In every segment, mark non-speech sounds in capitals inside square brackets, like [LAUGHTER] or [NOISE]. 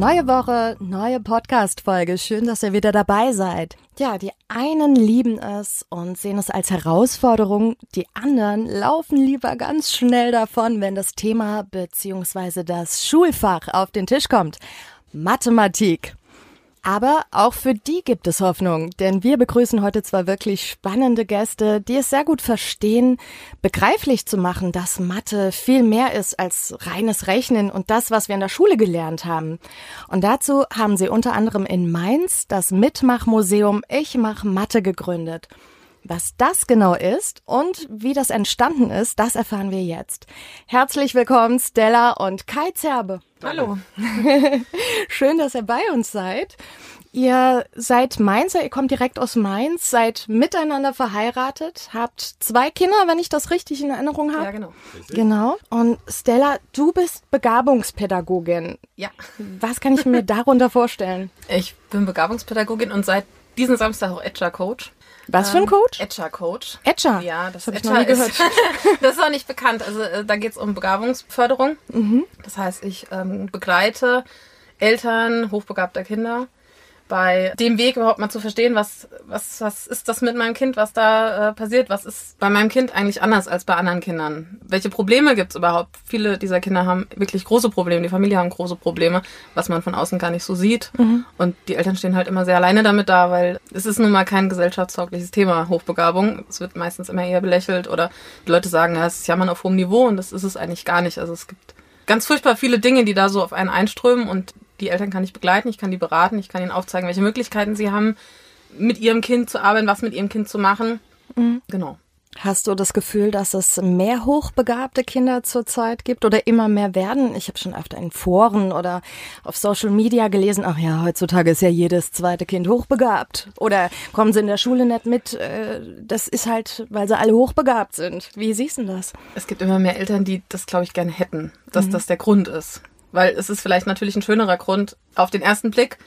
Neue Woche, neue Podcast-Folge. Schön, dass ihr wieder dabei seid. Ja, die einen lieben es und sehen es als Herausforderung. Die anderen laufen lieber ganz schnell davon, wenn das Thema bzw. das Schulfach auf den Tisch kommt. Mathematik. Aber auch für die gibt es Hoffnung, denn wir begrüßen heute zwar wirklich spannende Gäste, die es sehr gut verstehen, begreiflich zu machen, dass Mathe viel mehr ist als reines Rechnen und das, was wir in der Schule gelernt haben. Und dazu haben sie unter anderem in Mainz das Mitmachmuseum Ich mach Mathe gegründet. Was das genau ist und wie das entstanden ist, das erfahren wir jetzt. Herzlich willkommen Stella und Kai Zerbe. Hallo. [LAUGHS] Schön, dass ihr bei uns seid. Ihr seid Mainzer, ihr kommt direkt aus Mainz, seid miteinander verheiratet, habt zwei Kinder, wenn ich das richtig in Erinnerung habe. Ja, genau. Genau. Und Stella, du bist Begabungspädagogin. Ja. Was kann ich mir [LAUGHS] darunter vorstellen? Ich bin Begabungspädagogin und seit diesen Samstag auch Etcher Coach. Was für ein Coach? Etcher Coach. Etcher? Ja, das, hab ich noch nie gehört. Ist, [LAUGHS] das ist auch nicht bekannt. Also äh, da geht es um Begabungsförderung. Mhm. Das heißt, ich ähm, begleite Eltern hochbegabter Kinder bei dem Weg überhaupt mal zu verstehen, was, was, was ist das mit meinem Kind, was da äh, passiert, was ist bei meinem Kind eigentlich anders als bei anderen Kindern. Welche Probleme gibt es überhaupt? Viele dieser Kinder haben wirklich große Probleme, die Familie haben große Probleme, was man von außen gar nicht so sieht. Und die Eltern stehen halt immer sehr alleine damit da, weil es ist nun mal kein gesellschaftstaugliches Thema, Hochbegabung. Es wird meistens immer eher belächelt oder die Leute sagen, ja, es ist Jammern auf hohem Niveau und das ist es eigentlich gar nicht. Also es gibt ganz furchtbar viele Dinge, die da so auf einen einströmen und die Eltern kann ich begleiten, ich kann die beraten, ich kann ihnen aufzeigen, welche Möglichkeiten sie haben, mit ihrem Kind zu arbeiten, was mit ihrem Kind zu machen. Genau. Hast du das Gefühl, dass es mehr hochbegabte Kinder zurzeit gibt oder immer mehr werden? Ich habe schon öfter in Foren oder auf Social Media gelesen, ach ja, heutzutage ist ja jedes zweite Kind hochbegabt. Oder kommen sie in der Schule nicht mit, äh, das ist halt, weil sie alle hochbegabt sind. Wie siehst du das? Es gibt immer mehr Eltern, die das, glaube ich, gerne hätten, dass das der Grund ist. Weil es ist vielleicht natürlich ein schönerer Grund auf den ersten Blick,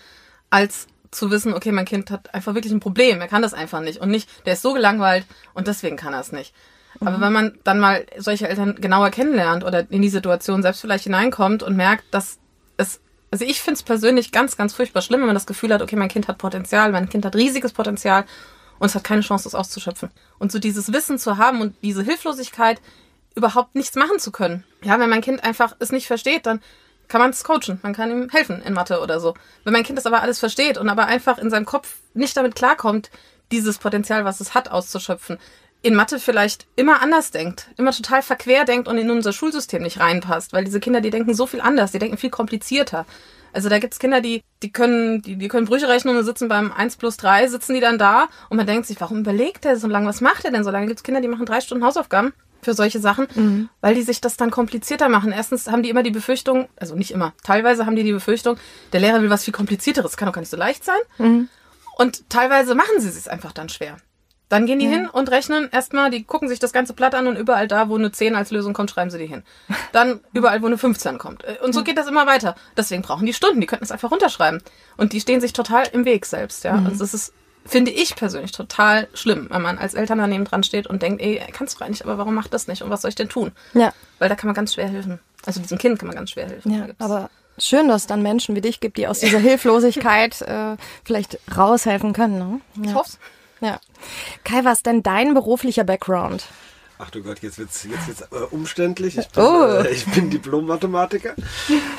als zu wissen, okay, mein Kind hat einfach wirklich ein Problem, er kann das einfach nicht. Und nicht, der ist so gelangweilt und deswegen kann er es nicht. Aber wenn man dann mal solche Eltern genauer kennenlernt oder in die Situation selbst vielleicht hineinkommt und merkt, dass es, also ich finde es persönlich ganz, ganz furchtbar schlimm, wenn man das Gefühl hat, okay, mein Kind hat Potenzial, mein Kind hat riesiges Potenzial und es hat keine Chance, das auszuschöpfen. Und so dieses Wissen zu haben und diese Hilflosigkeit, überhaupt nichts machen zu können. Ja, wenn mein Kind einfach es nicht versteht, dann kann man es coachen, man kann ihm helfen in Mathe oder so. Wenn mein Kind das aber alles versteht und aber einfach in seinem Kopf nicht damit klarkommt, dieses Potenzial, was es hat, auszuschöpfen, in Mathe vielleicht immer anders denkt, immer total verquer denkt und in unser Schulsystem nicht reinpasst, weil diese Kinder, die denken so viel anders, die denken viel komplizierter. Also da gibt's Kinder, die, die können, die, die können Brüche rechnen und sitzen beim 1 plus 3, sitzen die dann da und man denkt sich, warum überlegt er so lange, was macht er denn so lange? Gibt's Kinder, die machen drei Stunden Hausaufgaben für solche Sachen, weil die sich das dann komplizierter machen. Erstens haben die immer die Befürchtung, also nicht immer, teilweise haben die die Befürchtung, der Lehrer will was viel komplizierteres, kann doch gar nicht so leicht sein. Und teilweise machen sie es einfach dann schwer. Dann gehen die hin und rechnen erstmal, die gucken sich das ganze Blatt an und überall da, wo eine 10 als Lösung kommt, schreiben sie die hin. Dann [LAUGHS] überall, wo eine 15 kommt. Und so geht das immer weiter. Deswegen brauchen die Stunden, die könnten es einfach runterschreiben. Und die stehen sich total im Weg selbst, ja. Also das ist, finde ich persönlich total schlimm, wenn man als Eltern daneben dran steht und denkt, ey, kannst du nicht, aber warum macht das nicht und was soll ich denn tun? Ja. Weil da kann man ganz schwer helfen. Also diesem Kind kann man ganz schwer helfen. Ja, aber schön, dass es dann Menschen wie dich gibt, die aus dieser [LAUGHS] Hilflosigkeit äh, vielleicht raushelfen können. Ne? ich Ja. hoff's. ja. Kai, was denn dein beruflicher Background? Ach du Gott, jetzt wird's jetzt wird's äh, umständlich. Ich bin, Oh. äh, ich bin Diplom-Mathematiker,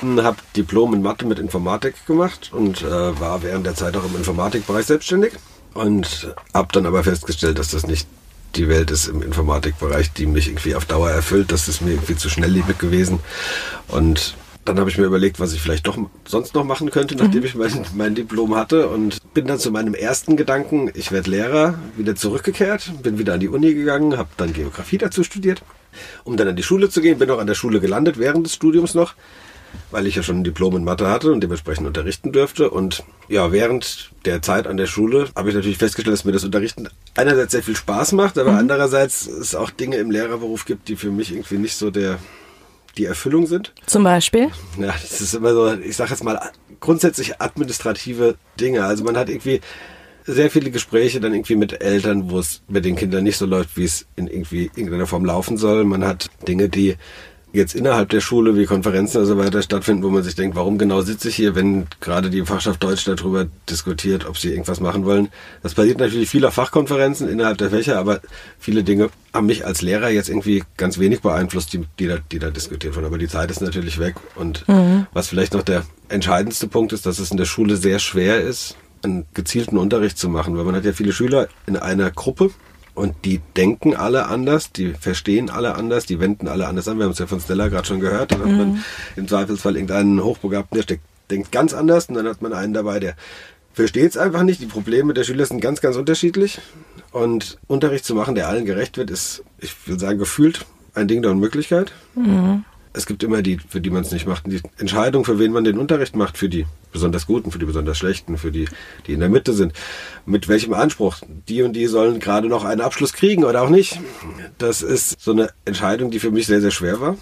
habe Diplom in Mathe mit Informatik gemacht und äh, war während der Zeit auch im Informatikbereich selbstständig und habe dann aber festgestellt, dass das nicht die Welt ist im Informatikbereich, die mich irgendwie auf Dauer erfüllt. Das ist mir irgendwie zu schnelllebig gewesen. Und dann habe ich mir überlegt, was ich vielleicht doch sonst noch machen könnte, nachdem ich mein, mein Diplom hatte. Und bin dann zu meinem ersten Gedanken, ich werde Lehrer, wieder zurückgekehrt, bin wieder an die Uni gegangen, habe dann Geografie dazu studiert, um dann an die Schule zu gehen, bin auch an der Schule gelandet während des Studiums noch, weil ich ja schon ein Diplom in Mathe hatte und dementsprechend unterrichten dürfte und ja, während der Zeit an der Schule habe ich natürlich festgestellt, dass mir das Unterrichten einerseits sehr viel Spaß macht, aber andererseits es auch Dinge im Lehrerberuf gibt, die für mich irgendwie nicht so der die Erfüllung sind. Zum Beispiel? Ja, das ist immer so, ich sage jetzt mal, grundsätzlich administrative Dinge. Also man hat irgendwie sehr viele Gespräche dann irgendwie mit Eltern, wo es mit den Kindern nicht so läuft, wie es in irgendwie irgendeiner Form laufen soll. Man hat Dinge, die jetzt innerhalb der Schule wie Konferenzen und so weiter stattfinden, wo man sich denkt, warum genau sitze ich hier, wenn gerade die Fachschaft Deutsch darüber diskutiert, ob sie irgendwas machen wollen. Das passiert natürlich vieler Fachkonferenzen innerhalb der Fächer, aber viele Dinge haben mich als Lehrer jetzt irgendwie ganz wenig beeinflusst, die, die, da, die da diskutiert wurden. Aber die Zeit ist natürlich weg. Und mhm. was vielleicht noch der entscheidendste Punkt ist, dass es in der Schule sehr schwer ist, einen gezielten Unterricht zu machen, weil man hat ja viele Schüler in einer Gruppe und die denken alle anders, die verstehen alle anders, die wenden alle anders an. Wir haben es ja von Stella gerade schon gehört. Dann hat man mhm. im Zweifelsfall irgendeinen Hochbegabten, der steckt, denkt ganz anders und dann hat man einen dabei, der versteht es einfach nicht. Die Probleme der Schüler sind ganz, ganz unterschiedlich. Und Unterricht zu machen, der allen gerecht wird, ist, ich würde sagen, gefühlt ein Ding der Unmöglichkeit. Mhm es gibt immer die, für die man es nicht macht. Die Entscheidung, für wen man den Unterricht macht, für die besonders Guten, für die besonders Schlechten, für die, die in der Mitte sind. Mit welchem Anspruch? Die und die sollen gerade noch einen Abschluss kriegen oder auch nicht. Das ist so eine Entscheidung, die für mich sehr, sehr schwer war.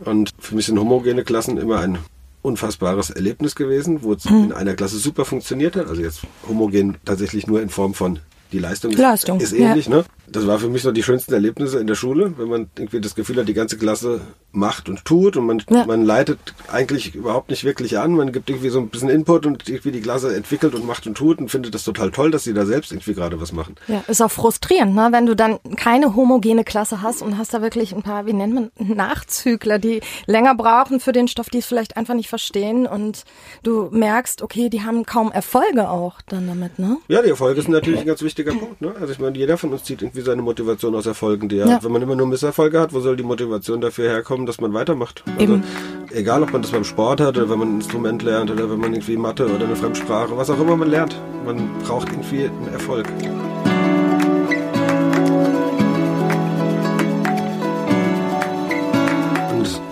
Und für mich sind homogene Klassen immer ein unfassbares Erlebnis gewesen, wo es mhm. in einer Klasse super funktioniert hat. Also jetzt homogen tatsächlich nur in Form von die Leistung, Leistung ist, ist ähnlich, ja. ne? Das war für mich so die schönsten Erlebnisse in der Schule, wenn man irgendwie das Gefühl hat, die ganze Klasse macht und tut und man, ja. man leitet eigentlich überhaupt nicht wirklich an. Man gibt irgendwie so ein bisschen Input und irgendwie die Klasse entwickelt und macht und tut und findet das total toll, dass sie da selbst irgendwie gerade was machen. Ja, ist auch frustrierend, ne? wenn du dann keine homogene Klasse hast und hast da wirklich ein paar, wie nennt man, Nachzügler, die länger brauchen für den Stoff, die es vielleicht einfach nicht verstehen und du merkst, okay, die haben kaum Erfolge auch dann damit, ne? Ja, die Erfolge sind natürlich ein ganz wichtiger Punkt, ne? Also ich meine, jeder von uns zieht irgendwie seine Motivation aus Erfolgen, die er ja. Wenn man immer nur Misserfolge hat, wo soll die Motivation dafür herkommen, dass man weitermacht? Also, Eben. egal, ob man das beim Sport hat oder wenn man ein Instrument lernt oder wenn man irgendwie Mathe oder eine Fremdsprache, was auch immer man lernt. Man braucht irgendwie einen Erfolg.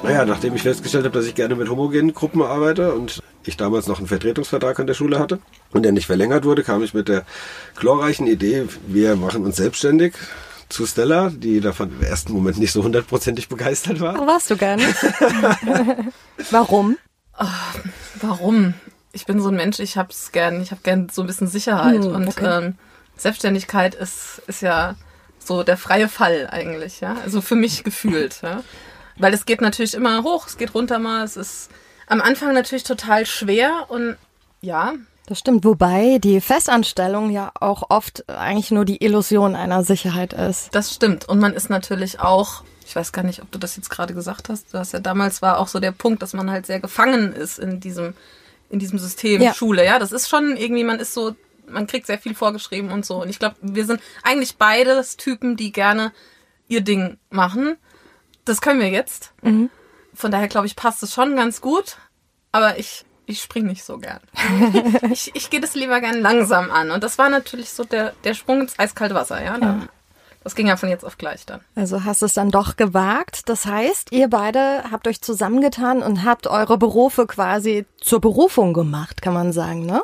Naja, nachdem ich festgestellt habe, dass ich gerne mit homogenen Gruppen arbeite und ich damals noch einen Vertretungsvertrag an der Schule hatte und der nicht verlängert wurde, kam ich mit der glorreichen Idee, wir machen uns selbstständig zu Stella, die davon im ersten Moment nicht so hundertprozentig begeistert war. Oh, warst du gar nicht. [LAUGHS] warum? Oh, warum? Ich bin so ein Mensch, ich hab's gern, ich habe gern so ein bisschen Sicherheit hm, und okay. ähm, Selbstständigkeit ist, ist ja so der freie Fall eigentlich, ja. Also für mich gefühlt, ja. Weil es geht natürlich immer hoch, es geht runter mal, es ist am Anfang natürlich total schwer und ja. Das stimmt, wobei die Festanstellung ja auch oft eigentlich nur die Illusion einer Sicherheit ist. Das stimmt. Und man ist natürlich auch, ich weiß gar nicht, ob du das jetzt gerade gesagt hast, dass ja damals war auch so der Punkt, dass man halt sehr gefangen ist in diesem, in diesem System ja. Schule. Ja, das ist schon irgendwie, man ist so, man kriegt sehr viel vorgeschrieben und so. Und ich glaube, wir sind eigentlich beides Typen, die gerne ihr Ding machen das können wir jetzt. Mhm. Von daher glaube ich, passt es schon ganz gut. Aber ich, ich springe nicht so gern. [LAUGHS] ich, ich gehe das lieber gern langsam an. Und das war natürlich so der, der Sprung ins eiskalte Wasser, ja. ja. Das ging ja von jetzt auf gleich dann. Also hast du es dann doch gewagt. Das heißt, ihr beide habt euch zusammengetan und habt eure Berufe quasi zur Berufung gemacht, kann man sagen, ne?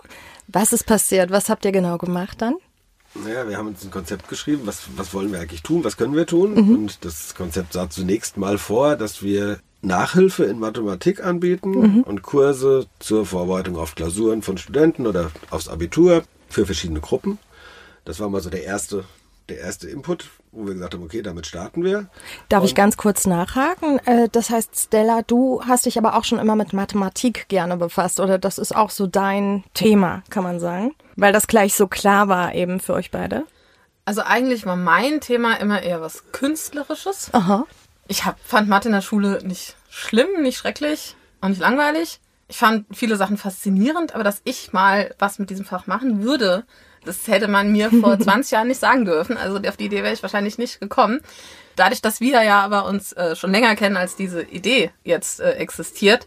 Was ist passiert? Was habt ihr genau gemacht dann? Naja, wir haben uns ein Konzept geschrieben, was, was wollen wir eigentlich tun, was können wir tun. Mhm. Und das Konzept sah zunächst mal vor, dass wir Nachhilfe in Mathematik anbieten mhm. und Kurse zur Vorbereitung auf Klausuren von Studenten oder aufs Abitur für verschiedene Gruppen. Das war mal so der erste, der erste Input, wo wir gesagt haben, okay, damit starten wir. Darf und ich ganz kurz nachhaken? Äh, das heißt, Stella, du hast dich aber auch schon immer mit Mathematik gerne befasst oder das ist auch so dein Thema, kann man sagen? Weil das gleich so klar war eben für euch beide. Also eigentlich war mein Thema immer eher was Künstlerisches. Aha. Ich hab, fand Mathe in der Schule nicht schlimm, nicht schrecklich und nicht langweilig. Ich fand viele Sachen faszinierend, aber dass ich mal was mit diesem Fach machen würde, das hätte man mir vor [LAUGHS] 20 Jahren nicht sagen dürfen. Also auf die Idee wäre ich wahrscheinlich nicht gekommen. Dadurch, dass wir ja aber uns äh, schon länger kennen, als diese Idee jetzt äh, existiert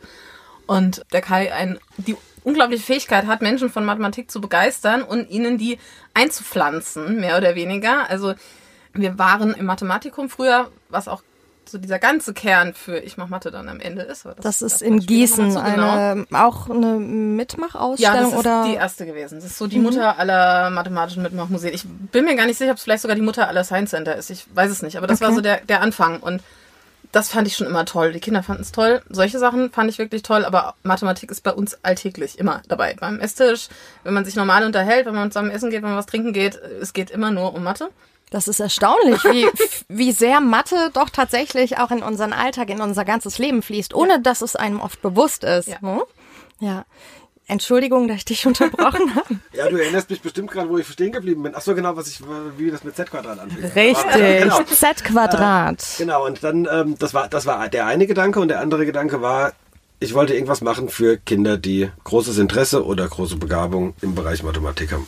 und der Kai ein, die unglaubliche Fähigkeit hat, Menschen von Mathematik zu begeistern und ihnen die einzupflanzen, mehr oder weniger. Also wir waren im Mathematikum früher, was auch so dieser ganze Kern für ich mach Mathe dann am Ende ist. Das, das ist das in Gießen so eine, genau. auch eine Mitmachausstellung ja, das ist oder? die erste gewesen. Das ist so die mhm. Mutter aller mathematischen Mitmachmuseen. Ich bin mir gar nicht sicher, ob es vielleicht sogar die Mutter aller Science Center ist. Ich weiß es nicht, aber das okay. war so der, der Anfang und das fand ich schon immer toll. Die Kinder fanden es toll. Solche Sachen fand ich wirklich toll, aber Mathematik ist bei uns alltäglich immer dabei. Beim Esstisch, wenn man sich normal unterhält, wenn man zusammen essen geht, wenn man was trinken geht, es geht immer nur um Mathe. Das ist erstaunlich, wie, [LAUGHS] wie sehr Mathe doch tatsächlich auch in unseren Alltag, in unser ganzes Leben fließt, ohne dass es einem oft bewusst ist. Ja. Hm? ja. Entschuldigung, dass ich dich [LAUGHS] unterbrochen habe. Ja, du erinnerst mich bestimmt gerade, wo ich stehen geblieben bin. Ach so, genau, was ich, wie das mit Z-Quadrat anfing. Richtig. Genau. Z-Quadrat. Genau, und dann, ähm, das, war, das war der eine Gedanke und der andere Gedanke war, ich wollte irgendwas machen für Kinder, die großes Interesse oder große Begabung im Bereich Mathematik haben.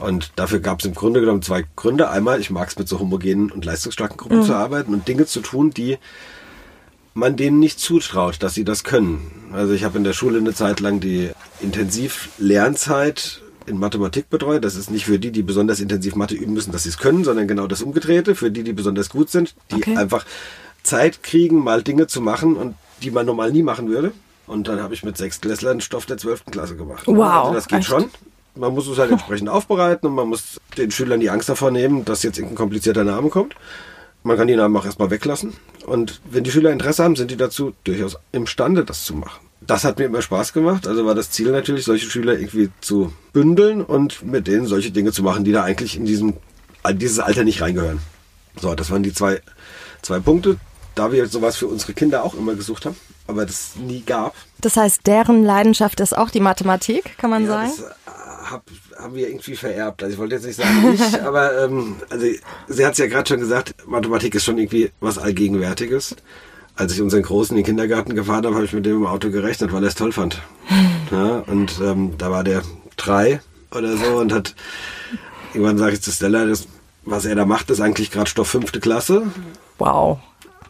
Und dafür gab es im Grunde genommen zwei Gründe. Einmal, ich mag es mit so homogenen und leistungsstarken Gruppen zu arbeiten und Dinge zu tun, die man denen nicht zutraut, dass sie das können. Also ich habe in der Schule eine Zeit lang die Intensiv-Lernzeit in Mathematik betreut. Das ist nicht für die, die besonders intensiv Mathe üben müssen, dass sie es können, sondern genau das Umgedrehte. Für die, die besonders gut sind, die Okay. einfach Zeit kriegen, mal Dinge zu machen und die man normal nie machen würde. Und dann habe ich mit Sechstklässlern Stoff der 12. Klasse gemacht. Wow, Also das geht echt? schon. Man muss es halt entsprechend [LAUGHS] aufbereiten und man muss den Schülern die Angst davor nehmen, dass jetzt irgendein komplizierter Name kommt. Man kann die Namen auch erstmal weglassen. Und wenn die Schüler Interesse haben, sind die dazu durchaus imstande, das zu machen. Das hat mir immer Spaß gemacht. Also war das Ziel natürlich, solche Schüler irgendwie zu bündeln und mit denen solche Dinge zu machen, die da eigentlich in diesem, in dieses Alter nicht reingehören. So, das waren die zwei, zwei Punkte. Da wir sowas für unsere Kinder auch immer gesucht haben, aber das nie gab, Das heißt, deren Leidenschaft ist auch die Mathematik, kann man ja, sagen? das hab, haben wir irgendwie vererbt. Also ich wollte jetzt nicht sagen ich, [LAUGHS] aber ähm, also sie hat es ja gerade schon gesagt, Mathematik ist schon irgendwie was Allgegenwärtiges. Als ich unseren Großen in den Kindergarten gefahren habe, habe ich mit dem im Auto gerechnet, weil er es toll fand. [LAUGHS] Ja, und ähm, da war der drei oder so und hat irgendwann sage ich zu Stella, das, was er da macht, ist eigentlich gerade Stoff fünfte Klasse. Wow.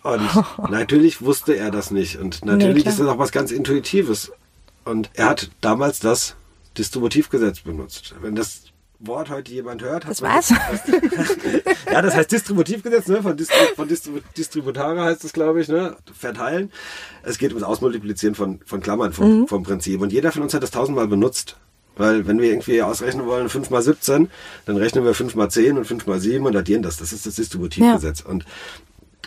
Und [LAUGHS] natürlich wusste er das nicht. Und natürlich klar. ist das auch was ganz Intuitives. Und er hat damals das Distributivgesetz benutzt. Wenn das Wort heute jemand hört, hat Das war's. [LAUGHS] ja, das heißt Distributivgesetz, ne? Von, Distri von Distribu Distributare heißt es, glaube ich, ne? Verteilen. Es geht ums Ausmultiplizieren von, von Klammern vom, vom Prinzip. Und jeder von uns hat das tausendmal benutzt. Weil wenn wir irgendwie ausrechnen wollen, 5 mal 17, dann rechnen wir 5 mal 10 und 5 mal 7 und addieren das. Das ist das Distributivgesetz. Und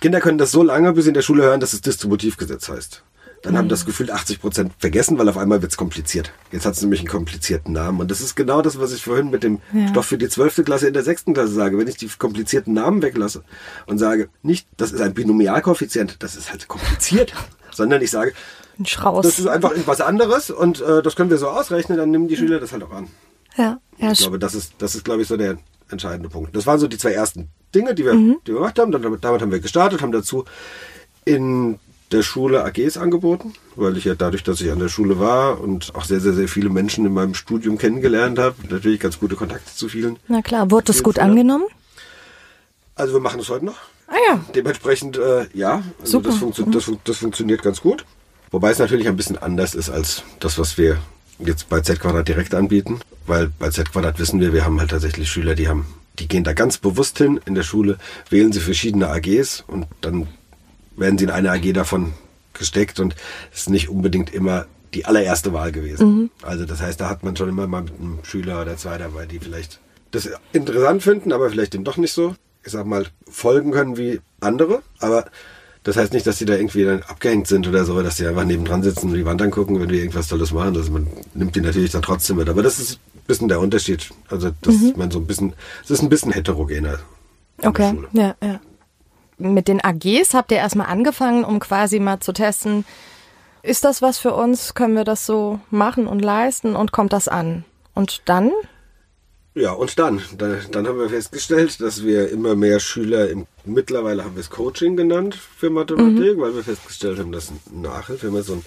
Kinder können das so lange, bis sie in der Schule hören, dass es Distributivgesetz heißt. Dann haben das gefühlt 80 Prozent vergessen, weil auf einmal wird's kompliziert. Jetzt hat es nämlich einen komplizierten Namen. Und das ist genau das, was ich vorhin mit dem Stoff für die 12. Klasse in der 6. Klasse sage. Wenn ich die komplizierten Namen weglasse und sage, nicht, das ist ein Binomialkoeffizient, das ist halt kompliziert, [LAUGHS] sondern ich sage, Ein Schraus. das ist einfach was anderes und äh, das können wir so ausrechnen, dann nehmen die Schüler das halt auch an. ja, ja, Ich glaube, das ist, das ist, glaube ich, so der entscheidende Punkt. Das waren so die zwei ersten Dinge, die wir, die wir gemacht haben. Damit, damit haben wir gestartet, haben dazu in der Schule AGs angeboten, weil ich ja dadurch, dass ich an der Schule war und auch sehr, sehr, sehr viele Menschen in meinem Studium kennengelernt habe, natürlich ganz gute Kontakte zu vielen. Na klar, wurde das gut angenommen? Also wir machen das heute noch. Ah ja. Dementsprechend, äh, ja, also Super. das, funktio das, fun das funktioniert ganz gut. Wobei es natürlich ein bisschen anders ist als das, was wir jetzt bei Z Quadrat direkt anbieten. Weil bei Z Quadrat wissen wir, wir haben halt tatsächlich Schüler, die haben, die gehen da ganz bewusst hin in der Schule, wählen sie verschiedene AGs und dann werden sie in eine AG davon gesteckt und es ist nicht unbedingt immer die allererste Wahl gewesen. Also das heißt, da hat man schon immer mal mit einem Schüler oder zwei dabei, die vielleicht das interessant finden, aber vielleicht dem doch nicht so, ich sag mal, folgen können wie andere. Aber das heißt nicht, dass die da irgendwie dann abgehängt sind oder so, dass die einfach nebendran sitzen und die Wand angucken, wenn wir irgendwas Tolles machen. Also man nimmt die natürlich dann trotzdem mit. Aber das ist ein bisschen der Unterschied. Also, dass man so ein bisschen, es ist ein bisschen heterogener. Okay, ja, ja. Mit den AGs habt ihr erstmal angefangen, um quasi mal zu testen, ist das was für uns? Können wir das so machen und leisten und kommt das an? Und dann? Ja, und dann, dann, dann haben wir festgestellt, dass wir immer mehr Schüler im, mittlerweile haben wir es Coaching genannt für Mathematik, weil wir festgestellt haben, dass Nachhilfe immer so, ein,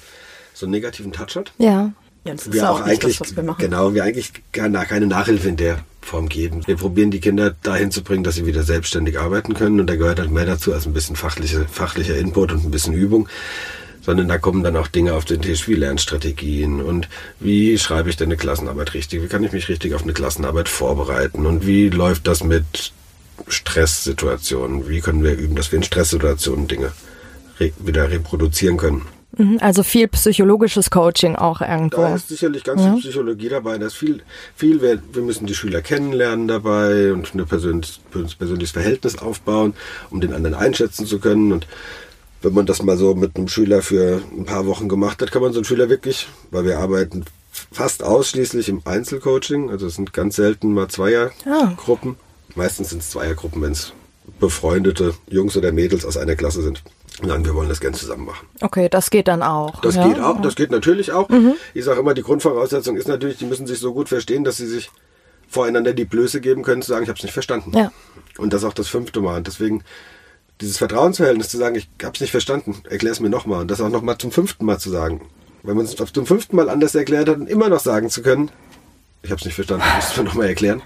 so einen negativen Touch hat. Ja. Ja, das ist wir ja auch auch nicht eigentlich, das, was wir machen. genau, wir eigentlich keine, keine Nachhilfe in der Form geben. Wir probieren die Kinder dahin zu bringen, dass sie wieder selbstständig arbeiten können. Und da gehört halt mehr dazu als ein bisschen fachliche, fachlicher Input und ein bisschen Übung, sondern da kommen dann auch Dinge auf den Tisch wie Lernstrategien und wie schreibe ich denn eine Klassenarbeit richtig, wie kann ich mich richtig auf eine Klassenarbeit vorbereiten? Und wie läuft das mit Stresssituationen, wie können wir üben, dass wir in Stresssituationen Dinge re wieder reproduzieren können. Mhm, Also viel psychologisches Coaching auch irgendwo. Da ist sicherlich ganz viel Psychologie dabei. Da ist viel, viel wir, wir müssen die Schüler kennenlernen dabei und ein persönliches, persönliches Verhältnis aufbauen, um den anderen einschätzen zu können. Und wenn man das mal so mit einem Schüler für ein paar Wochen gemacht hat, kann man so einen Schüler wirklich, weil wir arbeiten fast ausschließlich im Einzelcoaching, also es sind ganz selten mal Zweiergruppen. Meistens sind es Zweiergruppen, wenn es befreundete Jungs oder Mädels aus einer Klasse sind. Dann, wir wollen das gerne zusammen machen. Okay, das geht dann auch. Das ja? geht auch, das geht natürlich auch. Ich sage immer, die Grundvoraussetzung ist natürlich, die müssen sich so gut verstehen, dass sie sich voreinander die Blöße geben können, zu sagen, ich habe es nicht verstanden. Ja. Und das auch das fünfte Mal. Und deswegen dieses Vertrauensverhältnis zu sagen, ich habe es nicht verstanden, erklär es mir nochmal. Und das auch nochmal zum fünften Mal zu sagen. Wenn man es dem fünften Mal anders erklärt hat und immer noch sagen zu können, ich habe es nicht verstanden, muss es mir nochmal erklären.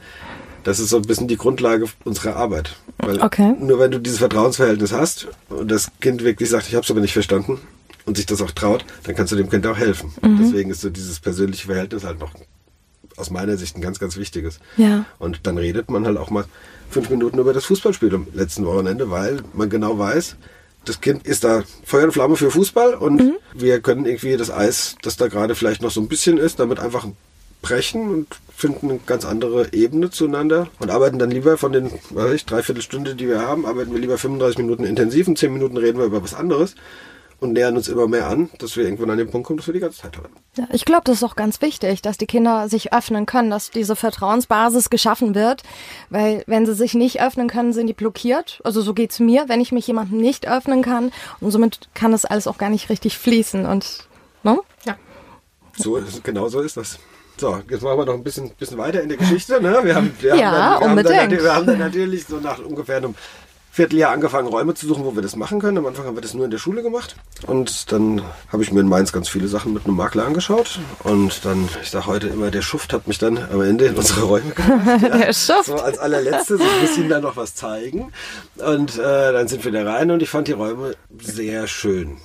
Das ist so ein bisschen die Grundlage unserer Arbeit. Weil Okay. nur wenn du dieses Vertrauensverhältnis hast und das Kind wirklich sagt, ich habe es aber nicht verstanden und sich das auch traut, dann kannst du dem Kind auch helfen. Deswegen ist so dieses persönliche Verhältnis halt noch aus meiner Sicht ein ganz, ganz wichtiges. Ja. Und dann redet man halt auch mal fünf Minuten über das Fußballspiel am letzten Wochenende, weil man genau weiß, das Kind ist da Feuer und Flamme für Fußball und wir können irgendwie das Eis, das da gerade vielleicht noch so ein bisschen ist, damit einfach brechen und finden eine ganz andere Ebene zueinander und arbeiten dann lieber von den, weiß ich, dreiviertel Stunde, die wir haben, arbeiten wir lieber 35 Minuten intensiv und 10 Minuten reden wir über was anderes und nähern uns immer mehr an, dass wir irgendwann an den Punkt kommen, dass wir die ganze Zeit haben. Ja, ich glaube, das ist auch ganz wichtig, dass die Kinder sich öffnen können, dass diese Vertrauensbasis geschaffen wird. Weil wenn sie sich nicht öffnen können, sind die blockiert. Also so geht's mir, wenn ich mich jemandem nicht öffnen kann. Und somit kann das alles auch gar nicht richtig fließen. Und ne? Ja. So ist, genau so ist das. So, jetzt machen wir noch ein bisschen, bisschen weiter in der Geschichte. Ne? Wir haben, wir Ja, haben dann, wir haben dann, wir haben dann natürlich so nach ungefähr einem Vierteljahr angefangen, Räume zu suchen, wo wir das machen können. Am Anfang haben wir das nur in der Schule gemacht. Und dann habe ich mir in Mainz ganz viele Sachen mit einem Makler angeschaut. Und dann, ich sage heute immer, der Schuft hat mich dann am Ende in unsere Räume gebracht. [LAUGHS] Der Schuft. So als allerletztes, ich muss Ihnen dann noch was zeigen. Und äh, dann sind wir da rein und ich fand die Räume sehr schön.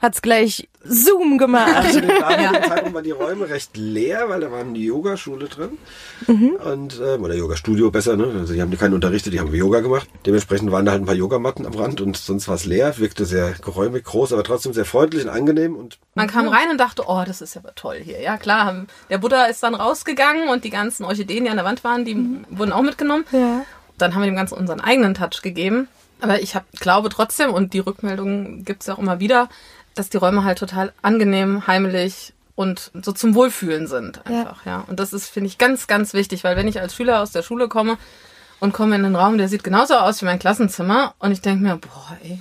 Hat's gleich Zoom gemacht. Dem damaligen Zeitpunkt waren die Räume recht leer, weil da war eine Yogaschule drin. Und, äh, oder Yoga-Studio besser, ne? Also die haben keinen unterrichtet, die haben Yoga gemacht. Dementsprechend waren da halt ein paar Yogamatten am Rand und sonst war es leer, wirkte sehr geräumig, groß, aber trotzdem sehr freundlich und angenehm und Man kam rein und dachte, oh, das ist ja aber toll hier. Ja, klar, der Buddha ist dann rausgegangen und die ganzen Orchideen, die an der Wand waren, die wurden auch mitgenommen. Ja. Dann haben wir dem Ganzen unseren eigenen Touch gegeben. Aber ich hab, glaube trotzdem, und die Rückmeldungen gibt's ja auch immer wieder, dass die Räume halt total angenehm, heimelig und so zum Wohlfühlen sind einfach, ja. Und das ist, finde ich, ganz, ganz wichtig, weil wenn ich als Schüler aus der Schule komme und komme in einen Raum, der sieht genauso aus wie mein Klassenzimmer und ich denke mir, boah, ey,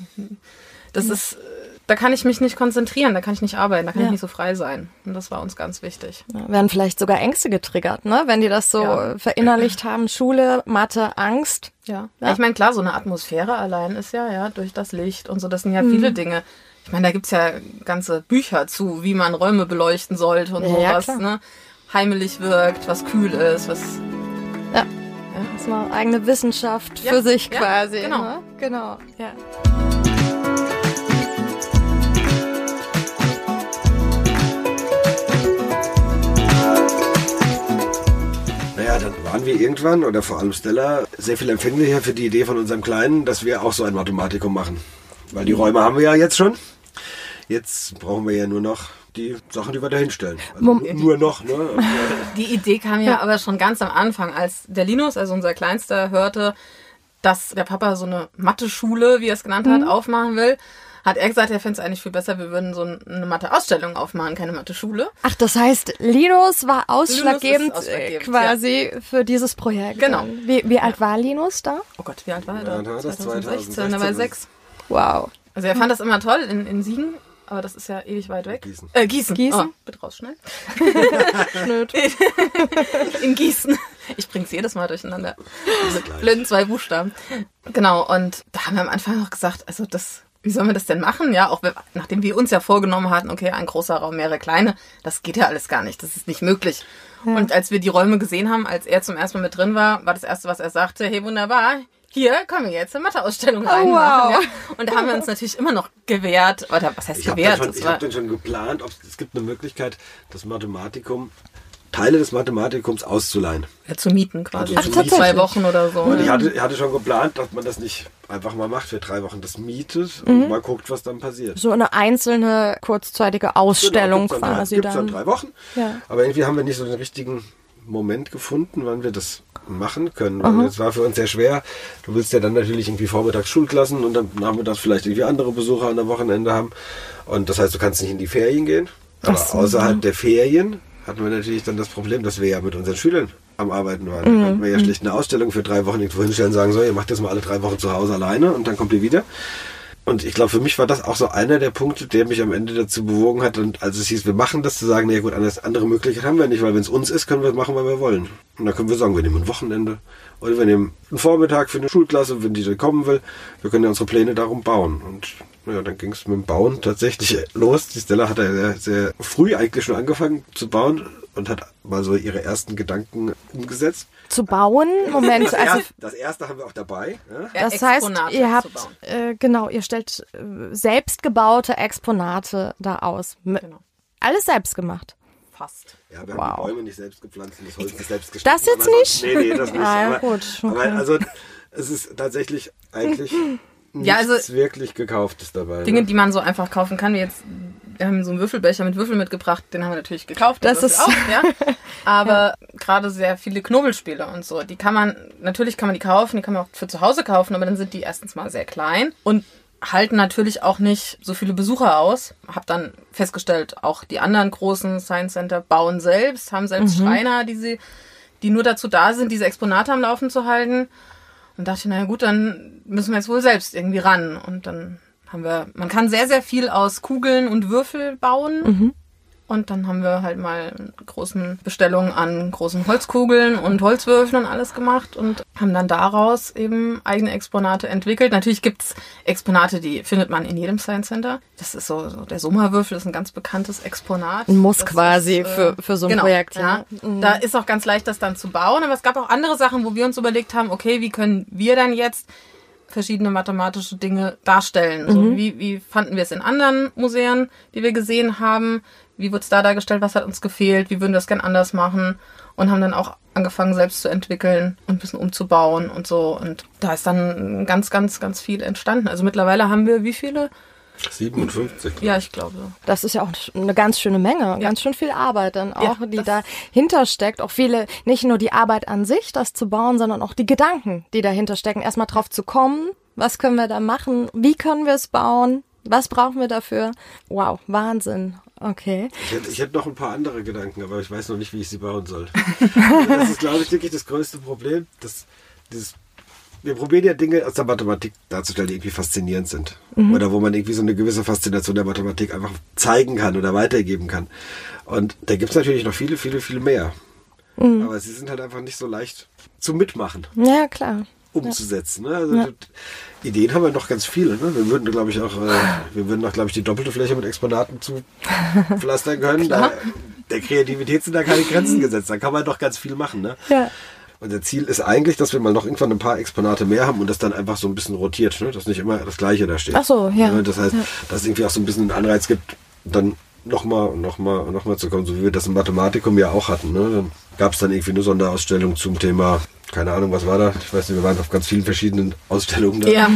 das ist, äh, da kann ich mich nicht konzentrieren, da kann ich nicht arbeiten, da kann Ja. ich nicht so frei sein. Und das war uns ganz wichtig. Ja, werden vielleicht sogar Ängste getriggert, ne? Wenn die das so Ja. verinnerlicht haben. Schule, Mathe, Angst. Ja. Ja. Ich meine, klar, so eine Atmosphäre allein ist ja, ja, durch das Licht und so, das sind ja viele Dinge. Ich meine, da gibt's ja ganze Bücher zu, wie man Räume beleuchten sollte und Ja, so, ja, ne, heimelig wirkt, was kühl ist, was. Ja. Das ist eine eigene Wissenschaft Ja, für sich ja, quasi. genau. Ne? Genau, ja. Naja, dann waren wir irgendwann, oder vor allem Stella, sehr viel empfänglicher für die Idee von unserem Kleinen, dass wir auch so ein Mathematikum machen. Weil die Räume haben wir ja jetzt schon. Jetzt brauchen wir ja nur noch die Sachen, die wir da hinstellen. Also nur noch, ne? [LAUGHS] Die Idee kam ja, aber schon ganz am Anfang, als der Linus, also unser Kleinster, hörte, dass der Papa so eine Mathe-Schule, wie er es genannt hat, aufmachen will. Hat er gesagt, er fände es eigentlich viel besser, wir würden so eine Mathe-Ausstellung aufmachen, keine Mathe-Schule. Ach, das heißt, Linus war ausschlaggebend, Linus ausschlaggebend, äh, quasi für dieses Projekt. Genau. Wie, wie alt war Linus da? Oh Gott, wie alt war er Ja, da? da war das 2016, da war er 2016. sechs. Wow. Also er fand das immer toll in, in Siegen, aber das ist ja ewig weit weg. Gießen. Äh, Gießen. Gießen? Oh, bitte rausschneiden. Schnöd. [LAUGHS] [LAUGHS] In Gießen. Ich bring's jedes Mal durcheinander. Diese blöden zwei Buchstaben. Genau, und da haben wir am Anfang noch gesagt, also das, wie sollen wir das denn machen? Ja, auch wenn- nachdem wir uns ja vorgenommen hatten, okay, ein großer Raum, mehrere kleine, das geht ja alles gar nicht, das ist nicht möglich. Und als wir die Räume gesehen haben, als er zum ersten Mal mit drin war, war das erste, was er sagte, hey, wunderbar, hier können wir jetzt eine Matheausstellung reinmachen. wow. Ja. Und da haben wir uns natürlich immer noch gewehrt, oder was heißt Ich habe gewehrt? dann, schon- Das ich war- hab dann schon geplant, ob es gibt eine Möglichkeit, das Mathematikum, Teile des Mathematikums auszuleihen. ja, zu mieten quasi. Ach, für tatsächlich? zwei Wochen oder so. Und ich hatte, ich hatte schon geplant, dass man das nicht einfach mal macht, für drei Wochen das mietet Mhm. und mal guckt, was dann passiert. So eine einzelne kurzzeitige Ausstellung Genau, gibt's dann quasi gibt's dann dann. drei Wochen. Ja. Aber irgendwie haben wir nicht so den richtigen Moment gefunden, wann wir das machen können. Weil es war für uns sehr schwer. Du willst ja dann natürlich irgendwie vormittags Schulklassen und dann nachmittags vielleicht irgendwie andere Besucher an der Wochenende haben. Und das heißt, du kannst nicht in die Ferien gehen. Aber so, außerhalb der Ferien hatten wir natürlich dann das Problem, dass wir ja mit unseren Schülern am Arbeiten waren. Dann konnten wir ja schlicht eine Ausstellung für drei Wochen irgendwo hinstellen und sagen, so, ihr macht das mal alle drei Wochen zu Hause alleine und dann kommt ihr wieder. Und ich glaube, für mich war das auch so einer der Punkte, der mich am Ende dazu bewogen hat, und als es hieß, wir machen das, zu sagen, na ja gut, anders- andere Möglichkeit haben wir nicht, weil wenn es uns ist, können wir machen, weil wir wollen. Und dann können wir sagen, wir nehmen ein Wochenende oder wir nehmen einen Vormittag für eine Schulklasse, wenn die dann kommen will. Wir können ja unsere Pläne darum bauen. Und ja, dann ging es mit dem Bauen tatsächlich los. Die Stella hat ja sehr, sehr früh eigentlich schon angefangen zu bauen und hat mal so ihre ersten Gedanken umgesetzt. Zu bauen, Moment, Das, also er, das erste haben wir auch dabei. Ja? Ja, Das heißt, Exponate ihr zu habt, äh, genau, ihr stellt äh, selbstgebaute Exponate da aus. M- Genau. Alles selbst gemacht. Fast. Ja, wir haben Wow. die Bäume nicht selbst gepflanzt und das Holz nicht selbst geschnitten. Das jetzt aber nicht? Nee, nee, das nicht. [LAUGHS] Ah, ja, aber, gut, okay. aber also es ist tatsächlich eigentlich [LAUGHS] nichts Ja, also- wirklich gekauftes dabei. Dinge, ne? die man so einfach kaufen kann, wie jetzt, wir haben so einen Würfelbecher mit Würfel mitgebracht, den haben wir natürlich gekauft. Das ist- auch, ja. [LAUGHS] Aber gerade sehr viele Knobelspiele und so, die kann man, natürlich kann man die kaufen, die kann man auch für zu Hause kaufen, aber dann sind die erstens mal sehr klein und halten natürlich auch nicht so viele Besucher aus. Hab dann festgestellt, auch die anderen großen Science Center bauen selbst, haben selbst Schreiner, die sie, die nur dazu da sind, diese Exponate am Laufen zu halten. Und dachte, naja gut, dann müssen wir jetzt wohl selbst irgendwie ran. Und dann haben wir, man kann sehr, sehr viel aus Kugeln und Würfel bauen. Und dann haben wir halt mal großen Bestellungen an großen Holzkugeln und Holzwürfeln und alles gemacht und haben dann daraus eben eigene Exponate entwickelt. Natürlich gibt's Exponate, die findet man in jedem Science Center. Das ist so, so der Sommerwürfel ist ein ganz bekanntes Exponat. Ein Muss Das quasi ist, äh, für, für so ein genau, Projekt. Ja. Ja. Mhm. Da ist auch ganz leicht, das dann zu bauen. Aber es gab auch andere Sachen, wo wir uns überlegt haben, okay, wie können wir dann jetzt verschiedene mathematische Dinge darstellen? Mhm. So, wie, wie fanden wir es in anderen Museen, die wir gesehen haben? Wie wurde es da dargestellt? Was hat uns gefehlt? Wie würden wir das gern anders machen? Und haben dann auch angefangen, selbst zu entwickeln und ein bisschen umzubauen und so. Und da ist dann ganz, ganz, ganz viel entstanden. Also mittlerweile haben wir wie viele? 57. Ja, ich glaube. Das ist ja auch eine ganz schöne Menge, ganz schön viel Arbeit dann auch, die dahinter steckt. Auch viele, nicht nur die Arbeit an sich, das zu bauen, sondern auch die Gedanken, die dahinter stecken. Erstmal drauf zu kommen, was können wir da machen, wie können wir es bauen, was brauchen wir dafür. Wow, Wahnsinn. Okay. Ich hätte, ich hätte noch ein paar andere Gedanken, aber ich weiß noch nicht, wie ich sie bauen soll. [LAUGHS] Also das ist, glaube ich, wirklich das größte Problem. Dass dieses, wir probieren ja Dinge aus der Mathematik darzustellen, die irgendwie faszinierend sind. Oder wo man irgendwie so eine gewisse Faszination der Mathematik einfach zeigen kann oder weitergeben kann. Und da gibt es natürlich noch viele, viele, viele mehr. Aber sie sind halt einfach nicht so leicht zu mitmachen Ja, klar. Umzusetzen. Ne? Also d- Ideen haben wir noch ganz viele. Ne? Wir würden, glaube ich, auch, äh, [LAUGHS] wir würden auch, glaube ich, die doppelte Fläche mit Exponaten zupflastern [LAUGHS] können. Da, der Kreativität sind da keine Grenzen [LAUGHS] gesetzt. Da kann man doch ganz viel machen. Ne? Ja. Unser Ziel ist eigentlich, dass wir mal noch irgendwann ein paar Exponate mehr haben und das dann einfach so ein bisschen rotiert, ne? dass nicht immer das Gleiche da steht. Ach so, ja. Ne? Das heißt, dass es irgendwie auch so ein bisschen einen Anreiz gibt, dann nochmal und nochmal und nochmal zu kommen, so wie wir das im Mathematikum ja auch hatten. Ne? Dann gab es dann irgendwie eine Sonderausstellung zum Thema, keine Ahnung, was war da? Ich weiß nicht, wir waren auf ganz vielen verschiedenen Ausstellungen da. Ja.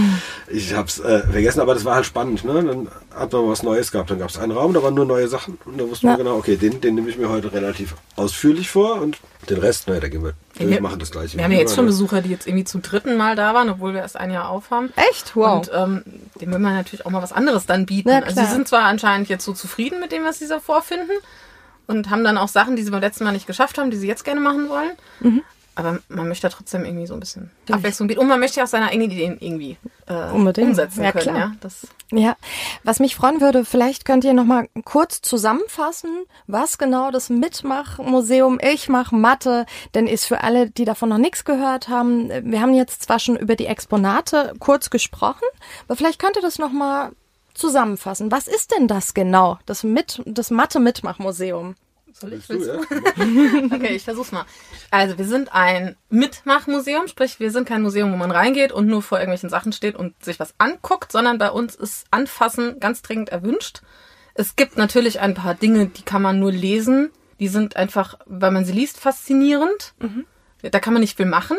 Ich hab's äh, vergessen, aber das war halt spannend. Ne? Dann hat man was Neues gehabt. Dann gab es einen Raum, da waren nur neue Sachen. Und da wusste Ja. man genau, okay, den, den nehme ich mir heute relativ ausführlich vor und den Rest, naja, da gehen wir. Wir, wir- machen das gleiche. Wir haben ja jetzt schon? Besucher, die jetzt irgendwie zum dritten Mal da waren, obwohl wir erst ein Jahr aufhaben. Echt? Wow. Und ähm, dem will man natürlich auch mal was anderes dann bieten. Na also sie sind zwar anscheinend jetzt so zufrieden mit dem, was sie so vorfinden und haben dann auch Sachen, die sie beim letzten Mal nicht geschafft haben, die sie jetzt gerne machen wollen. Mhm. Aber man möchte ja trotzdem irgendwie so ein bisschen Abwechslung bieten. Und man möchte ja auch seine eigenen Ideen irgendwie äh, umsetzen Ja, können. klar. Ja? Das, Ja, was mich freuen würde, vielleicht könnt ihr noch mal kurz zusammenfassen, was genau das Mitmachmuseum Ich mach Mathe denn ist für alle, die davon noch nichts gehört haben. Wir haben jetzt zwar schon über die Exponate kurz gesprochen, aber vielleicht könnt ihr das noch mal zusammenfassen. Was ist denn das genau, das mit das Mathe Mitmachmuseum? soll ich? Du, Willst ja? du? Okay, ich versuch's mal. Also, wir sind ein Mitmachmuseum, sprich, wir sind kein Museum, wo man reingeht und nur vor irgendwelchen Sachen steht und sich was anguckt, sondern bei uns ist Anfassen ganz dringend erwünscht. Es gibt natürlich ein paar Dinge, die kann man nur lesen. Die sind einfach, weil man sie liest, faszinierend. Da kann man nicht viel machen.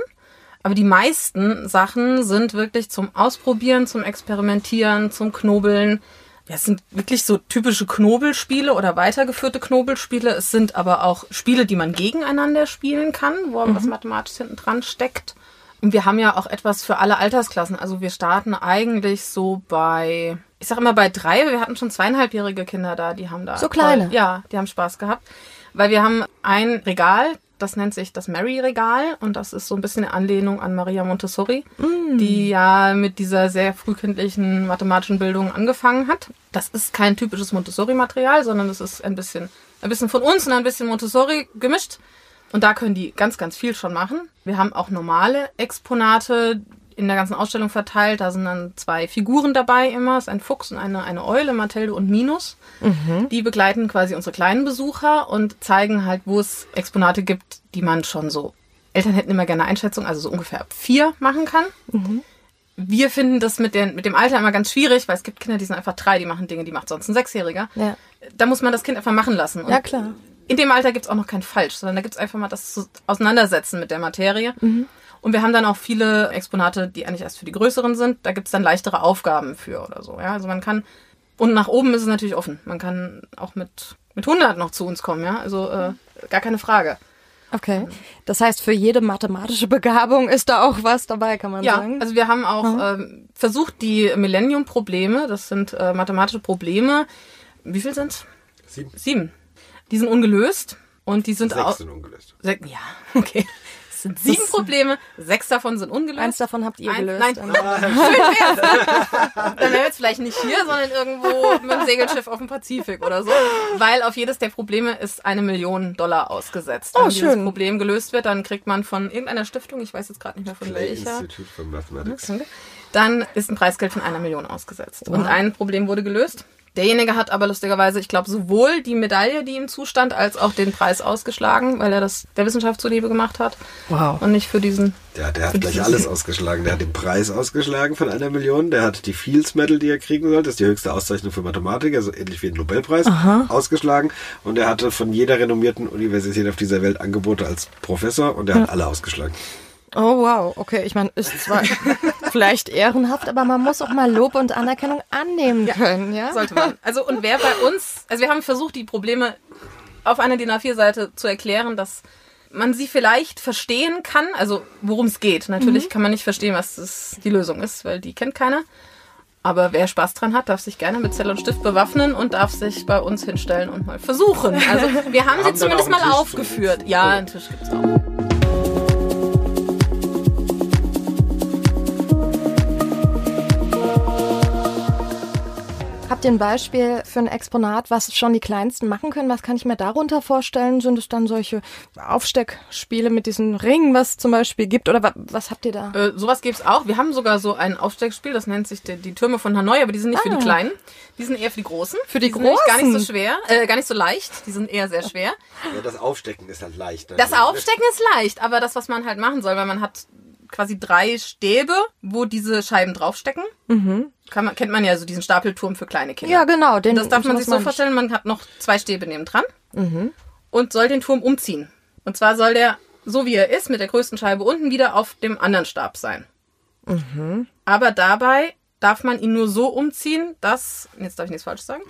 Aber die meisten Sachen sind wirklich zum Ausprobieren, zum Experimentieren, zum Knobeln. Ja, es sind wirklich so typische Knobelspiele oder weitergeführte Knobelspiele. Es sind aber auch Spiele, die man gegeneinander spielen kann, wo mhm. was mathematisch hinten dran steckt. Und wir haben ja auch etwas für alle Altersklassen. Also wir starten eigentlich so bei, ich sag immer bei drei, wir hatten schon zweieinhalbjährige Kinder da, die haben da. So kleine? Voll, ja, die haben Spaß gehabt. Weil wir haben ein Regal, das nennt sich das Mary-Regal und das ist so ein bisschen eine Anlehnung an Maria Montessori, mm. die ja mit dieser sehr frühkindlichen mathematischen Bildung angefangen hat. Das ist kein typisches Montessori-Material, sondern es ist ein bisschen, ein bisschen von uns und ein bisschen Montessori gemischt. Und da können die ganz, ganz viel schon machen. Wir haben auch normale Exponate, in der ganzen Ausstellung verteilt. Da sind dann zwei Figuren dabei immer. Es ist ein Fuchs und eine, eine Eule, Mathilde und Minus. Mhm. Die begleiten quasi unsere kleinen Besucher und zeigen halt, wo es Exponate gibt, die man schon so, Eltern hätten immer gerne Einschätzung, also so ungefähr ab vier machen kann. Mhm. Wir finden das mit, den, mit dem Alter immer ganz schwierig, weil es gibt Kinder, die sind einfach drei, die machen Dinge, die macht sonst ein Sechsjähriger. Ja. Da muss man das Kind einfach machen lassen. Und ja, klar. In dem Alter gibt es auch noch kein Falsch, sondern da gibt es einfach mal das Auseinandersetzen mit der Materie. Mhm. Und wir haben dann auch viele Exponate, die eigentlich erst für die größeren sind. Da gibt es dann leichtere Aufgaben für oder so. Ja, also man kann und nach oben ist es natürlich offen. Man kann auch mit mit 100 noch zu uns kommen. Ja, also äh, gar keine Frage. Okay. Das heißt, für jede mathematische Begabung ist da auch was dabei, kann man ja, sagen? Ja, also wir haben auch ähm, versucht, die Millennium-Probleme, das sind äh, mathematische Probleme, wie viel sind's? Sieben. Sieben. Die sind ungelöst und die sind auch. Sechs sind ungelöst. Ja, [LAUGHS] okay sind sieben das Probleme, sechs davon sind ungelöst. Eins davon habt ihr Eins, gelöst. Nein, schön wär's. [LAUGHS] Dann wären wir jetzt vielleicht nicht hier, sondern irgendwo mit dem Segelschiff auf dem Pazifik oder so. Weil auf jedes der Probleme ist eine Million Dollar ausgesetzt. Oh, Wenn schön. dieses Problem gelöst wird, dann kriegt man von irgendeiner Stiftung, ich weiß jetzt gerade nicht mehr von Clay welcher. Institute for Mathematics. Dann ist ein Preisgeld von einer Million ausgesetzt. Und ein Problem wurde gelöst. Derjenige hat aber lustigerweise, ich glaube, sowohl die Medaille, die ihm zustand, als auch den Preis ausgeschlagen, weil er das der Wissenschaft zuliebe gemacht hat. Wow. Und nicht für diesen. Der, der hat gleich alles [LAUGHS] ausgeschlagen. Der hat den Preis ausgeschlagen von einer Million. Der hat die Fields Medal, die er kriegen sollte, das ist die höchste Auszeichnung für Mathematik, also ähnlich wie den Nobelpreis, Aha. ausgeschlagen. Und er hatte von jeder renommierten Universität auf dieser Welt Angebote als Professor und er hat alle ausgeschlagen. Oh wow, okay. Ich meine, ist zwar [LAUGHS] vielleicht ehrenhaft, aber man muss auch mal Lob und Anerkennung annehmen können, ja? Sollte man. Also und wer bei uns, also wir haben versucht, die Probleme auf einer DIN A4-Seite zu erklären, dass man sie vielleicht verstehen kann, also worum es geht. Natürlich kann man nicht verstehen, was das die Lösung ist, weil die kennt keiner. Aber wer Spaß dran hat, darf sich gerne mit Zettel und Stift bewaffnen und darf sich bei uns hinstellen und mal versuchen. Also wir haben haben sie zumindest mal aufgeführt. Ja, einen Tisch gibt's auch. Ihr ein Beispiel für ein Exponat, was schon die Kleinsten machen können? Was kann ich mir darunter vorstellen? Sind es dann solche Aufsteckspiele mit diesen Ringen, was es zum Beispiel gibt? Oder wa was habt ihr da? Äh, sowas gibt's auch. Wir haben sogar so ein Aufsteckspiel, das nennt sich die, die Türme von Hanoi, aber die sind nicht für Ah. die Kleinen. Die sind eher für die Großen. Für die sind nämlich gar nicht so Großen? schwer, äh, gar nicht so leicht. Die sind eher sehr schwer. Ja, das Aufstecken ist halt leicht. Das Aufstecken ist leicht, aber das, was man halt machen soll, weil man hat quasi drei Stäbe, wo diese Scheiben draufstecken. Kann man, kennt man ja so diesen Stapelturm für kleine Kinder. Ja, genau. Den, Das darf man sich so vorstellen, man hat noch zwei Stäbe neben dran und soll den Turm umziehen. Und zwar soll der, so wie er ist, mit der größten Scheibe unten wieder auf dem anderen Stab sein. Aber dabei darf man ihn nur so umziehen, dass, jetzt darf ich nichts falsch sagen,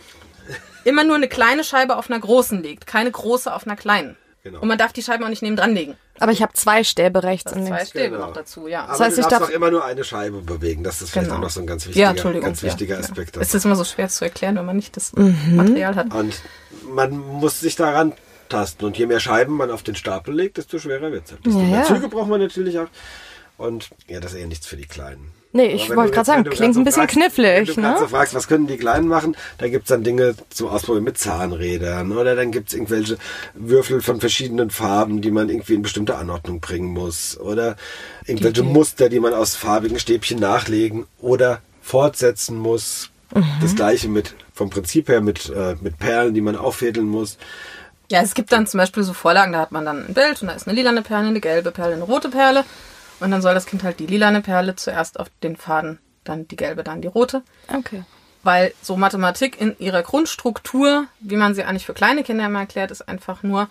immer nur eine kleine Scheibe auf einer großen liegt, keine große auf einer kleinen. Genau. Und man darf die Scheiben auch nicht nebendran legen. Aber ich habe zwei Stäbe rechts und Zwei links. Stäbe Genau. noch dazu, ja. Aber Das heißt, du ich darfst darf- auch immer nur eine Scheibe bewegen. Das ist vielleicht Genau. auch noch so ein ganz ja, wichtiger, Entschuldigung. ganz wichtiger ja, Aspekt. Ja. Es ist immer so schwer zu erklären, wenn man nicht das Mhm. Material hat. Und man muss sich daran tasten. Und je mehr Scheiben man auf den Stapel legt, desto schwerer wird es. Desto Ja, mehr ja. Züge braucht man natürlich auch. Und ja, das ist eher nichts für die Kleinen. Nee, ich wenn wollte gerade sagen, wenn klingt ein bisschen fragst, Wenn knifflig, du gerade so ne? fragst, was können die Kleinen machen, da gibt's dann Dinge zum Ausprobieren mit Zahnrädern oder dann gibt's irgendwelche Würfel von verschiedenen Farben, die man irgendwie in bestimmte Anordnung bringen muss oder irgendwelche Die- die- Muster, die man aus farbigen Stäbchen nachlegen oder fortsetzen muss. Mhm. Das gleiche mit vom Prinzip her mit, äh, mit Perlen, die man auffädeln muss. Ja, es gibt dann zum Beispiel so Vorlagen, da hat man dann ein Bild und da ist eine lilane Perle, eine gelbe Perle, eine rote Perle. Und dann soll das Kind halt die lilane Perle zuerst auf den Faden, dann die gelbe, dann die rote. Okay. Weil so Mathematik in ihrer Grundstruktur, wie man sie eigentlich für kleine Kinder immer erklärt, ist einfach nur,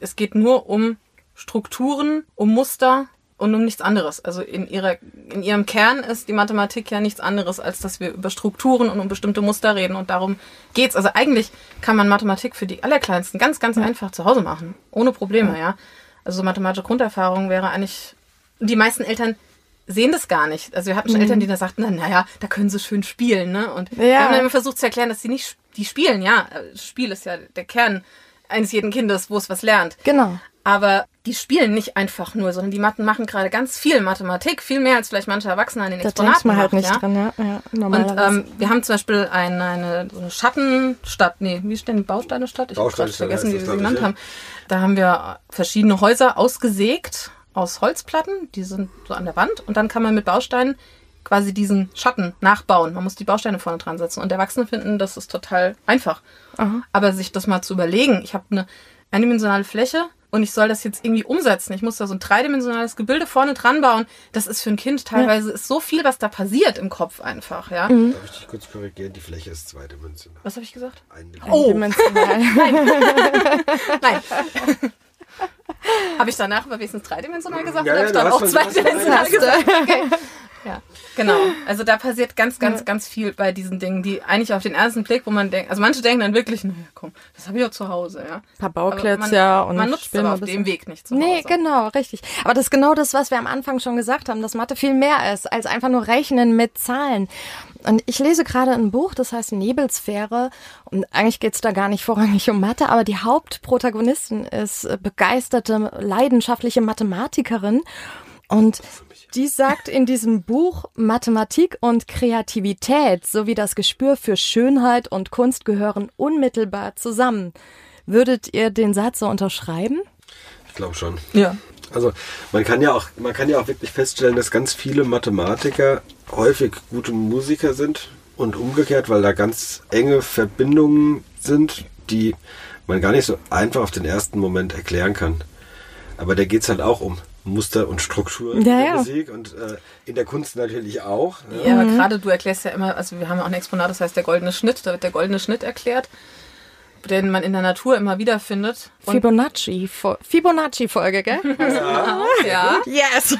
es geht nur um Strukturen, um Muster und um nichts anderes. Also in ihrer, in ihrem Kern ist die Mathematik ja nichts anderes, als dass wir über Strukturen und um bestimmte Muster reden und darum geht's. Also eigentlich kann man Mathematik für die Allerkleinsten ganz, ganz einfach zu Hause machen. Ohne Probleme, ja. Also mathematische Grunderfahrung wäre eigentlich, die meisten Eltern sehen das gar nicht. Also wir hatten schon Eltern, die da sagten, na, naja, da können sie schön spielen, ne? Und Ja. wir haben dann immer versucht zu erklären, dass sie nicht, die spielen, ja. Spiel ist ja der Kern eines jeden Kindes, wo es was lernt. Genau. Aber die spielen nicht einfach nur, sondern die Matten machen gerade ganz viel Mathematik, viel mehr als vielleicht manche Erwachsene an den Da Exponaten man halt macht, nicht ja? dran, ja. ja Und normalerweise. ähm, wir haben zum Beispiel eine, eine, so eine Schattenstadt, nee, wie ist denn die Bausteinestadt? Ich habe vergessen, wie wir sie genannt haben. Da haben wir verschiedene Häuser ausgesägt aus Holzplatten, die sind so an der Wand und dann kann man mit Bausteinen quasi diesen Schatten nachbauen. Man muss die Bausteine vorne dran setzen und Erwachsene finden, das ist total einfach. Aber sich das mal zu überlegen, ich habe eine eindimensionale Fläche und ich soll das jetzt irgendwie umsetzen. Ich muss da so ein dreidimensionales Gebilde vorne dran bauen. Das ist für ein Kind teilweise ist so viel, was da passiert im Kopf einfach, ja. Mhm. Darf ich dich kurz korrigieren? Die Fläche ist zweidimensional. Was habe ich gesagt? Eindimensional. Oh. Dimensional. [LAUGHS] Nein. [LAUGHS] Habe ich danach aber wenigstens dreidimensional gesagt Ja, oder ja, habe ich dann auch zweidimensional gesagt? Okay. [LAUGHS] Ja, genau. Also da passiert ganz, ganz, ganz viel bei diesen Dingen, die eigentlich auf den ersten Blick, wo man denkt, also manche denken dann wirklich, naja, komm, das habe ich ja zu Hause, ja. Ein paar Bauklötze, ja. Und man nutzt aber auf dem Weg nicht zu Hause. Nee, genau, richtig. Aber das ist genau das, was wir am Anfang schon gesagt haben, dass Mathe viel mehr ist, als einfach nur Rechnen mit Zahlen. Und ich lese gerade ein Buch, das heißt Nebelsphäre. Und eigentlich geht's da gar nicht vorrangig um Mathe, aber die Hauptprotagonistin ist begeisterte, leidenschaftliche Mathematikerin. Und die sagt in diesem Buch, Mathematik und Kreativität sowie das Gespür für Schönheit und Kunst gehören unmittelbar zusammen. Würdet ihr den Satz so unterschreiben? Ich glaube schon. Ja. Also man kann ja auch, man kann ja auch wirklich feststellen, dass ganz viele Mathematiker häufig gute Musiker sind und umgekehrt, weil da ganz enge Verbindungen sind, die man gar nicht so einfach auf den ersten Moment erklären kann. Aber da geht's halt auch um Muster und Struktur in Ja, der ja. Musik und äh, in der Kunst natürlich auch. Ja. Ja, aber gerade du erklärst ja immer, also wir haben ja auch ein Exponat, das heißt der goldene Schnitt, da wird der goldene Schnitt erklärt, den man in der Natur immer wieder findet. Fibonacci, Fo- Fibonacci-Folge, gell? [LAUGHS] ja, Yes!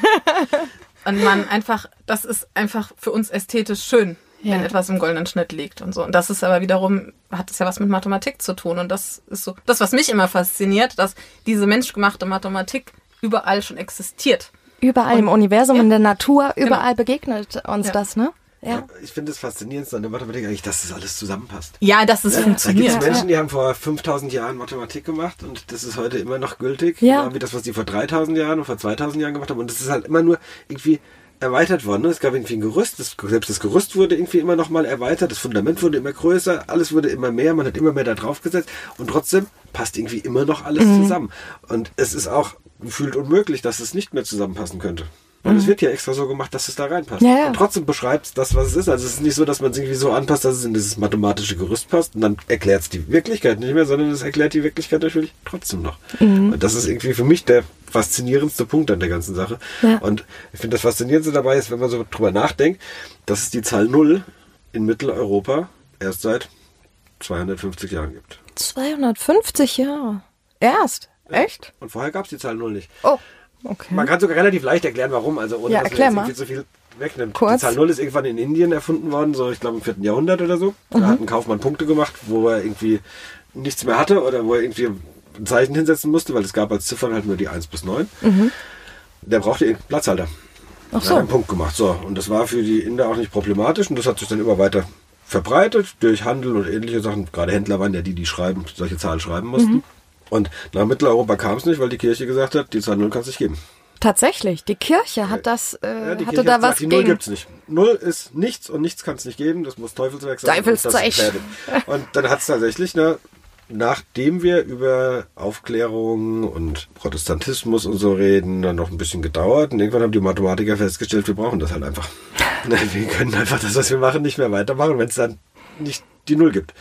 [LAUGHS] und man einfach, das ist einfach für uns ästhetisch schön, Ja. wenn etwas im goldenen Schnitt liegt und so. Und das ist aber wiederum, hat es ja was mit Mathematik zu tun. Und das ist so, das, was mich immer fasziniert, dass diese menschgemachte Mathematik überall schon existiert. Überall im Universum, Ja. in der Natur, überall begegnet uns Ja. das, ne? Ja. Ich finde es faszinierend an der Mathematik eigentlich, dass das alles zusammenpasst. Ja, dass es Da gibt funktioniert. es Menschen, die haben vor 5000 Jahren Mathematik gemacht und das ist heute immer noch gültig. Ja. Genau wie das, was die vor 3000 Jahren und vor 2000 Jahren gemacht haben. Und das ist halt immer nur irgendwie erweitert worden. Ne? Es gab irgendwie ein Gerüst, das, selbst das Gerüst wurde irgendwie immer noch mal erweitert, das Fundament wurde immer größer, alles wurde immer mehr, man hat immer mehr da drauf gesetzt und trotzdem passt irgendwie immer noch alles Mhm. zusammen. Und es ist auch gefühlt unmöglich, dass es nicht mehr zusammenpassen könnte. Weil es wird ja extra so gemacht, dass es da reinpasst. Mhm. Ja, ja. Und trotzdem beschreibt es das, was es ist. Also es ist nicht so, dass man es irgendwie so anpasst, dass es in dieses mathematische Gerüst passt und dann erklärt es die Wirklichkeit nicht mehr, sondern es erklärt die Wirklichkeit natürlich trotzdem noch. Mhm. Und das ist irgendwie für mich der faszinierendste Punkt an der ganzen Sache. Ja. Und ich finde das Faszinierendste dabei ist, wenn man so drüber nachdenkt, dass es die Zahl Null in Mitteleuropa erst seit 250 Jahren gibt. 250 Jahre. Erst? Echt? Und vorher gab es die Zahl Null nicht. Oh, okay. Man kann sogar relativ leicht erklären, warum. Also ohne Ja, dass man jetzt irgendwie zu viel wegnimmt. Kurz. Die Zahl Null ist irgendwann in Indien erfunden worden, so ich glaube im vierten Jahrhundert oder so. Mhm. Da hat ein Kaufmann Punkte gemacht, wo er irgendwie nichts mehr hatte oder wo er irgendwie ein Zeichen hinsetzen musste, weil es gab als Ziffern halt nur die 1 bis 9. Der brauchte irgendeinen Platzhalter. Mhm. Ach Er so. hat einen Punkt gemacht. So, und das war für die Inder auch nicht problematisch und das hat sich dann immer weiter verbreitet durch Handel und ähnliche Sachen. Gerade Händler waren ja die, die schreiben, solche Zahlen schreiben mussten. Mhm. Und nach Mitteleuropa kam es nicht, weil die Kirche gesagt hat, die Zahl Null kann es nicht geben. Tatsächlich, die Kirche hat das, äh, Ja, die hatte Kirche da hat was gesagt, die Null gegen. gibt's nicht. Null ist nichts und nichts kann es nicht geben. Das muss Teufelswerk sein. Teufelszeug. Und, und dann hat es tatsächlich, ne, nachdem wir über Aufklärung und Protestantismus und so reden, dann noch ein bisschen gedauert. Und irgendwann haben die Mathematiker festgestellt, wir brauchen das halt einfach. [LAUGHS] Wir können einfach das, was wir machen, nicht mehr weitermachen, wenn es dann nicht die Null gibt.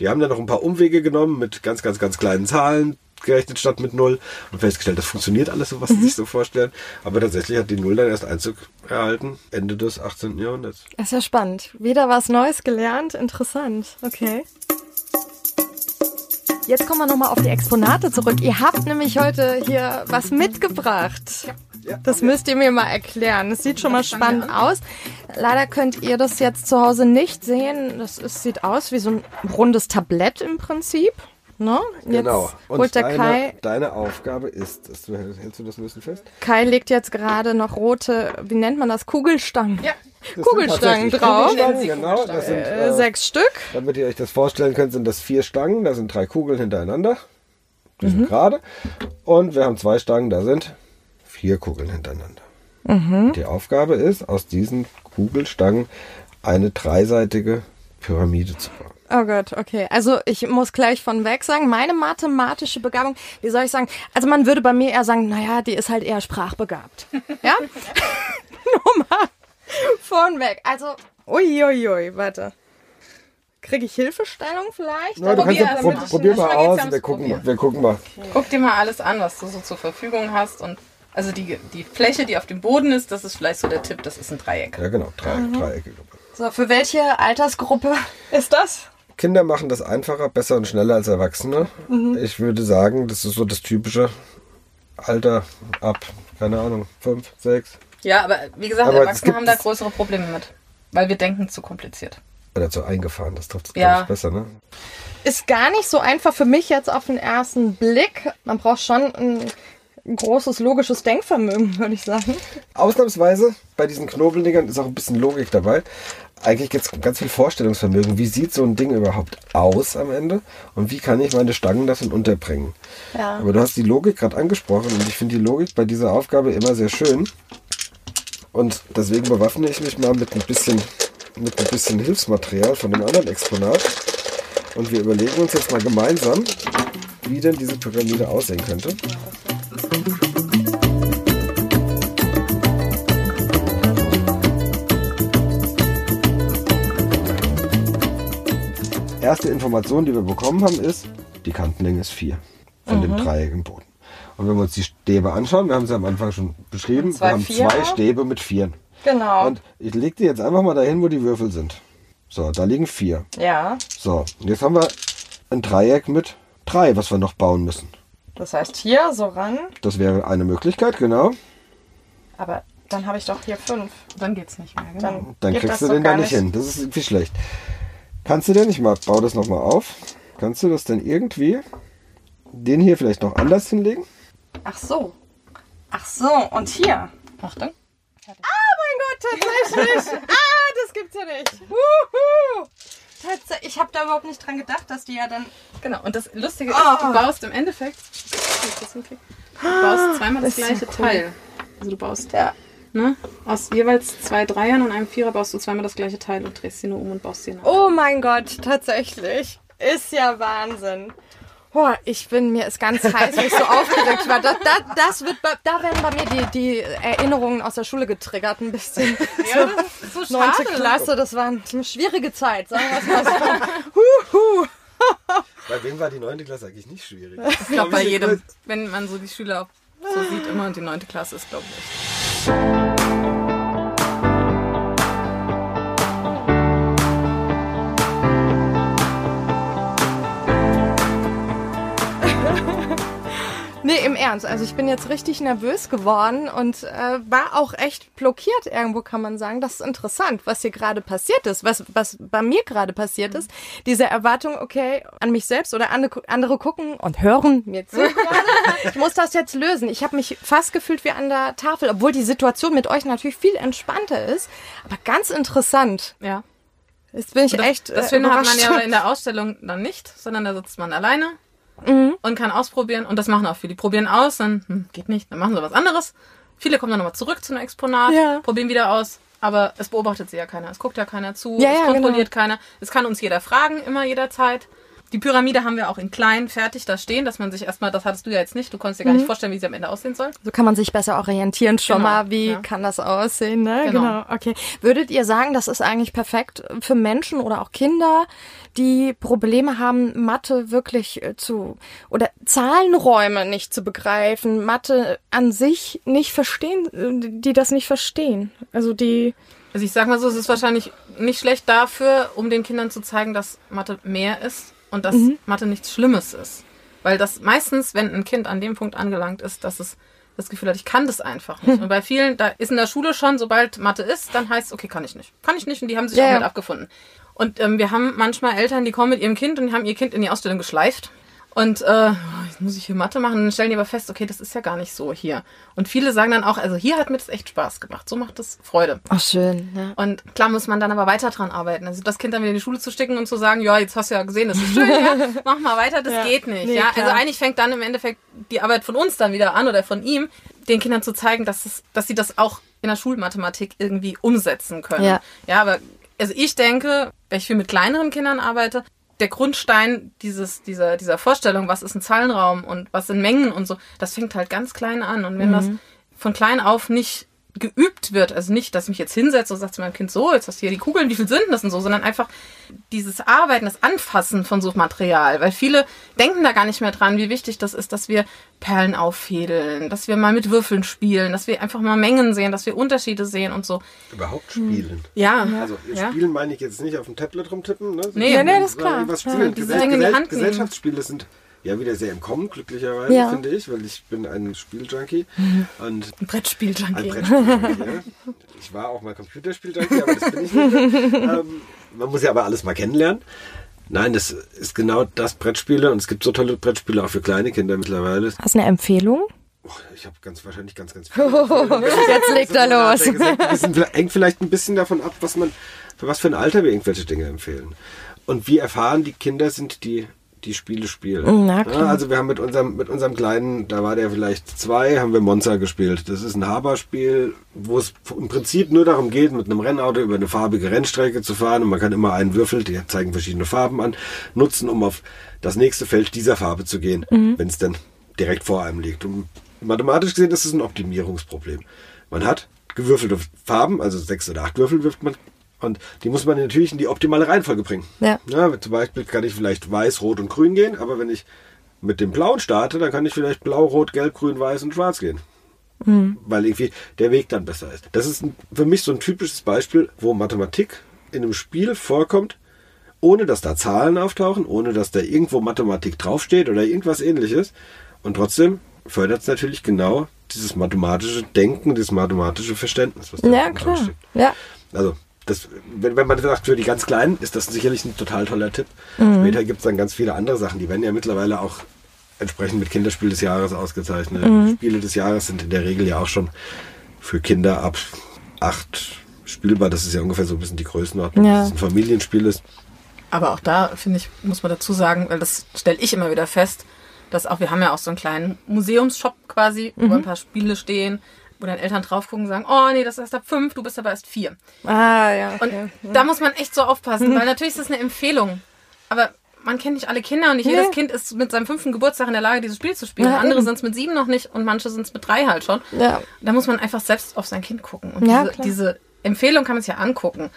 Die haben dann noch ein paar Umwege genommen mit ganz, ganz, ganz kleinen Zahlen gerechnet statt mit Null und festgestellt, das funktioniert alles so, was sie sich so vorstellen. Aber tatsächlich hat die Null dann erst Einzug erhalten, Ende des 18. Jahrhunderts. Das ist ja spannend. Wieder was Neues gelernt. Interessant. Okay. Jetzt kommen wir nochmal auf die Exponate zurück. Ihr habt nämlich heute hier was mitgebracht. Das müsst ihr mir mal erklären. Das sieht schon mal spannend aus. Leider könnt ihr das jetzt zu Hause nicht sehen. Das ist, sieht aus wie so ein rundes Tablett im Prinzip. Ne? Jetzt Genau. Und holt der deine, Kai. deine Aufgabe ist, dass du, hältst du das ein bisschen fest? Kai legt jetzt gerade noch rote, wie nennt man das? Kugelstangen. Ja. Das Kugelstangen drauf. Kugelstangen, genau. Das sind, Äh, äh, sechs Stück. damit ihr euch das vorstellen könnt, sind das vier Stangen. Da sind drei Kugeln hintereinander. Die sind gerade. Und wir haben zwei Stangen, da sind vier Kugeln hintereinander. Die Aufgabe ist, aus diesen Kugelstangen eine dreiseitige Pyramide zu bauen. Oh Gott, okay. Also ich muss gleich von weg sagen, meine mathematische Begabung, wie soll ich sagen, also man würde bei mir eher sagen, naja, die ist halt eher sprachbegabt. [LAUGHS] Ja? [LAUGHS] Nur mal von weg. Also, uiuiui, ui, warte. Kriege ich Hilfestellung vielleicht? Kannst Probier, ja, pro, mit- probier mal aus ja und wir gucken, wir gucken mal. Guck dir mal alles an, was du so zur Verfügung hast. Und also die, die Fläche, die auf dem Boden ist, das ist vielleicht so der Tipp, das ist ein Dreieck. Ja, genau, drei, Mhm. Dreiecke. So, für welche Altersgruppe [LAUGHS] ist das? Kinder machen das einfacher, besser und schneller als Erwachsene. Mhm. Ich würde sagen, das ist so das typische Alter ab, keine Ahnung, fünf, sechs Ja, aber wie gesagt, Aber Erwachsene haben da größere Probleme mit. Weil wir denken zu kompliziert. oder zu eingefahren. Das trifft es, Ja. besser, ne? Ist gar nicht so einfach für mich jetzt auf den ersten Blick. Man braucht schon ein großes logisches Denkvermögen, würde ich sagen. Ausnahmsweise bei diesen Knobeldingern ist auch ein bisschen Logik dabei. Eigentlich gibt es ganz viel Vorstellungsvermögen. Wie sieht so ein Ding überhaupt aus am Ende? Und wie kann ich meine Stangen davon unterbringen? Ja. Aber du hast die Logik gerade angesprochen und ich finde die Logik bei dieser Aufgabe immer sehr schön. Und deswegen bewaffne ich mich mal mit ein bisschen, mit ein bisschen Hilfsmaterial von dem anderen Exponat. Und wir überlegen uns jetzt mal gemeinsam, wie denn diese Pyramide aussehen könnte. Erste Information, die wir bekommen haben, ist, die Kantenlänge ist 4 von dem Dreieck im Boden. Und wenn wir uns die Stäbe anschauen, wir haben sie am Anfang schon beschrieben, wir haben Vierer. zwei Stäbe mit Vieren. Genau. Und ich leg die jetzt einfach mal dahin, wo die Würfel sind. So, da liegen vier. ja, So, und jetzt haben wir ein Dreieck mit drei, was wir noch bauen müssen. das heißt hier so ran, Das wäre eine Möglichkeit, genau. aber dann habe ich doch hier fünf. Dann geht's nicht mehr. Genau. Dann, Dann kriegst du den da nicht hin. Das ist irgendwie schlecht. Kannst du denn, ich mach, bau das nochmal auf, kannst du das denn irgendwie, den hier vielleicht noch anders hinlegen? Ach so. Ach so, und hier. Achtung. Ah, mein Gott, tatsächlich. [LAUGHS] ah, das gibt's ja nicht. Wuhu. Tats ich habe da überhaupt nicht dran gedacht, dass die ja dann. Genau. Und das Lustige Ah. ist, du baust im Endeffekt. Du baust zweimal das, Das gleiche cool. Teil. Also du baust Ja. ne, aus jeweils zwei Dreiern und einem Vierer baust du zweimal das gleiche Teil und drehst sie nur um und baust sie nach. Oh mein Gott, tatsächlich. Ist ja Wahnsinn. Boah, ich bin mir ist ganz heiß, weil ich so aufgeregt war. Das, das, das wird bei, da werden bei mir die, die Erinnerungen aus der Schule getriggert ein bisschen. Ja, das ist so Neunte Klasse, das war eine schwierige Zeit, sagen wir es mal so. [LAUGHS] Huhu. Bei wem war die 9. Klasse eigentlich nicht schwierig? Ich glaube bei jedem, wenn man so die Schüler so sieht, immer und die neunte Klasse ist, glaube ich. Nee, im Ernst. Also ich bin jetzt richtig nervös geworden und äh, war auch echt blockiert irgendwo, kann man sagen. Das ist interessant, was hier gerade passiert ist, was, was bei mir gerade passiert ist. Diese Erwartung, okay, an mich selbst oder andere, andere gucken und hören mir zu [LAUGHS] gerade. Ich muss das jetzt lösen. Ich habe mich fast gefühlt wie an der Tafel, obwohl die Situation mit euch natürlich viel entspannter ist. Aber ganz interessant. Ja. Jetzt bin ich Das, echt das äh, Schöne hat man ja in der Ausstellung dann nicht, sondern da sitzt man alleine Mhm. und kann ausprobieren. Und das machen auch viele. Die probieren aus, dann hm, geht nicht, dann machen sie was anderes. Viele kommen dann nochmal zurück zu einem Exponat, Ja. probieren wieder aus. Aber es beobachtet sie ja keiner. Es guckt ja keiner zu. Ja, es ja, kontrolliert keiner. Es kann uns jeder fragen, immer jederzeit. Die Pyramide haben wir auch in klein fertig da stehen, dass man sich erstmal, das hattest du ja jetzt nicht, du konntest dir gar nicht vorstellen, wie sie am Ende aussehen soll. So kann man sich besser orientieren schon Genau, mal, wie ja. kann das aussehen, ne? Genau. Okay. Würdet ihr sagen, das ist eigentlich perfekt für Menschen oder auch Kinder, die Probleme haben, Mathe wirklich äh, zu oder Zahlenräume nicht zu begreifen, Mathe an sich nicht verstehen, äh, die das nicht verstehen. Also die Also ich sag mal so, es ist wahrscheinlich nicht schlecht dafür, um den Kindern zu zeigen, dass Mathe mehr ist und dass Mathe nichts Schlimmes ist. Weil das meistens, wenn ein Kind an dem Punkt angelangt ist, dass es das Gefühl hat, ich kann das einfach nicht. Und bei vielen, da ist in der Schule schon, sobald Mathe ist, dann heißt es, okay, kann ich nicht. Kann ich nicht und die haben sich Ja, auch mit abgefunden. Und ähm, wir haben manchmal Eltern, die kommen mit ihrem Kind und die haben ihr Kind in die Ausstellung geschleift. Und äh, jetzt muss ich hier Mathe machen. Und dann stellen die aber fest, okay, das ist ja gar nicht so hier. Und viele sagen dann auch, also hier hat mir das echt Spaß gemacht. So macht es Freude. Ach, schön. Ja. Und klar muss man dann aber weiter dran arbeiten. Also das Kind dann wieder in die Schule zu stecken und zu sagen, ja, jetzt hast du ja gesehen, das ist schön, ja, [LAUGHS] mach mal weiter, das Ja. geht nicht. Nee, ja, klar. also eigentlich fängt dann im Endeffekt die Arbeit von uns dann wieder an oder von ihm, den Kindern zu zeigen, dass, es, dass sie das auch in der Schulmathematik irgendwie umsetzen können. Ja. ja, aber also ich denke, wenn ich viel mit kleineren Kindern arbeite, der Grundstein dieses, dieser, dieser Vorstellung, was ist ein Zahlenraum und was sind Mengen und so, das fängt halt ganz klein an. Und wenn das von klein auf nicht geübt wird, also nicht, dass ich mich jetzt hinsetze und sage zu meinem Kind, so, jetzt hast du hier die Kugeln, wie viel sind das und so, sondern einfach dieses Arbeiten, das Anfassen von Suchmaterial, weil viele denken da gar nicht mehr dran, wie wichtig das ist, dass wir Perlen auffädeln, dass wir mal mit Würfeln spielen, dass wir einfach mal Mengen sehen, dass wir Unterschiede sehen und so. Überhaupt spielen. Ja, Also ja. Spielen meine ich jetzt nicht auf dem Tablet rumtippen. Ne? Nee. Ja, nee, das ist klar. Was Ja, spielen. diese Gesell Dinge in die Hand. Gesellschaftsspiele sind ja wieder sehr im Kommen, glücklicherweise, Ja. finde ich, weil ich bin ein Spieljunkie. Und Ein Brettspiel, ein Junkie. Brettspiel. ja. [LAUGHS] Ich war auch mal Computerspieljunkie, aber das bin ich nicht. ähm, man muss ja aber alles mal kennenlernen. Nein, das ist genau das Brettspiele und es gibt so tolle Brettspiele auch für kleine Kinder mittlerweile. Hast du eine Empfehlung? Boah, ich habe ganz wahrscheinlich ganz, ganz [LAUGHS] viele. Jetzt legt er los. Sind, hängt vielleicht ein bisschen davon ab, was man, für was für ein Alter wir irgendwelche Dinge empfehlen. Und wie erfahren die Kinder sind, die die Spiele spielen. Na klar. Ja, also wir haben mit unserem, mit unserem Kleinen, da war der vielleicht zwei, haben wir Monza gespielt. Das ist ein Haberspiel, wo es im Prinzip nur darum geht, mit einem Rennauto über eine farbige Rennstrecke zu fahren und man kann immer einen Würfel, die zeigen verschiedene Farben an, nutzen, um auf das nächste Feld dieser Farbe zu gehen, Mhm. wenn es dann direkt vor einem liegt. Und mathematisch gesehen ist es ein Optimierungsproblem. Man hat gewürfelte Farben, also sechs oder acht Würfel wirft man und die muss man natürlich in die optimale Reihenfolge bringen. Ja. Ja, zum Beispiel kann ich vielleicht weiß, rot und grün gehen, aber wenn ich mit dem blauen starte, dann kann ich vielleicht blau, rot, gelb, grün, weiß und schwarz gehen. Weil irgendwie der Weg dann besser ist. Das ist für mich so ein typisches Beispiel, wo Mathematik in einem Spiel vorkommt, ohne dass da Zahlen auftauchen, ohne dass da irgendwo Mathematik draufsteht oder irgendwas ähnliches. Und trotzdem fördert es natürlich genau dieses mathematische Denken, dieses mathematische Verständnis, was da Ja, klar. Ja. Also, das, wenn, wenn man sagt, für die ganz Kleinen ist das sicherlich ein total toller Tipp. Mhm. Später gibt es dann ganz viele andere Sachen. Die werden ja mittlerweile auch entsprechend mit Kinderspiel des Jahres ausgezeichnet. Mhm. Spiele des Jahres sind in der Regel ja auch schon für Kinder ab acht spielbar. Das ist ja ungefähr so ein bisschen die Größenordnung, Ja. dass es ein Familienspiel ist. Aber auch da, finde ich, muss man dazu sagen, weil das stelle ich immer wieder fest, dass auch, wir haben ja auch so einen kleinen Museumsshop quasi, wo ein paar Spiele stehen, wo dann Eltern drauf gucken und sagen, oh nee, das ist erst ab fünf, du bist aber erst vier. Ah, ja. Und Okay. da muss man echt so aufpassen, [LAUGHS] weil natürlich ist das eine Empfehlung. Aber man kennt nicht alle Kinder und nicht jedes Nee. Kind ist mit seinem fünften Geburtstag in der Lage, dieses Spiel zu spielen. Ja, Andere sind es mit sieben noch nicht und manche sind es mit drei halt schon. Ja. Da muss man einfach selbst auf sein Kind gucken. Und Ja, diese, diese Empfehlung kann man sich ja angucken.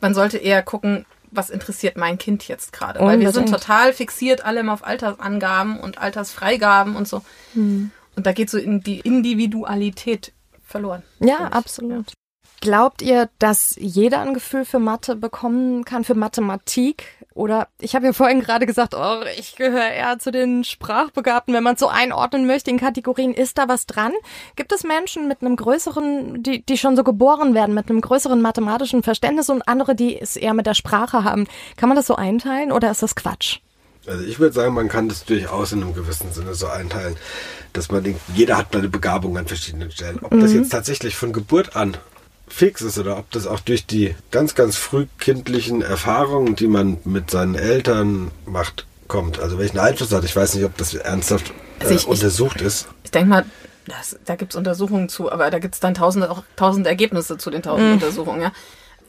Man sollte eher gucken, was interessiert mein Kind jetzt gerade. Weil wir sind total fixiert alle immer auf Altersangaben und Altersfreigaben und so. Hm. Und da geht so in die Individualität verloren. Ja, absolut. Glaubt ihr, dass jeder ein Gefühl für Mathe bekommen kann, für Mathematik? Oder ich habe ja vorhin gerade gesagt, oh, ich gehöre eher zu den Sprachbegabten, wenn man es so einordnen möchte in Kategorien. Ist da was dran? Gibt es Menschen mit einem größeren, die, die schon so geboren werden, mit einem größeren mathematischen Verständnis und andere, die es eher mit der Sprache haben? Kann man das so einteilen oder ist das Quatsch? Also ich würde sagen, man kann das durchaus in einem gewissen Sinne so einteilen, dass man denkt, jeder hat eine Begabung an verschiedenen Stellen. Ob das jetzt tatsächlich von Geburt an fix ist oder ob das auch durch die ganz, ganz frühkindlichen Erfahrungen, die man mit seinen Eltern macht, kommt. Also welchen Einfluss hat. Ich weiß nicht, ob das ernsthaft äh, Also ich- ich- untersucht ist. Ich denke mal, das, da gibt's Untersuchungen zu, aber da gibt's dann tausende, auch tausend Ergebnisse zu den tausend Untersuchungen. Ja.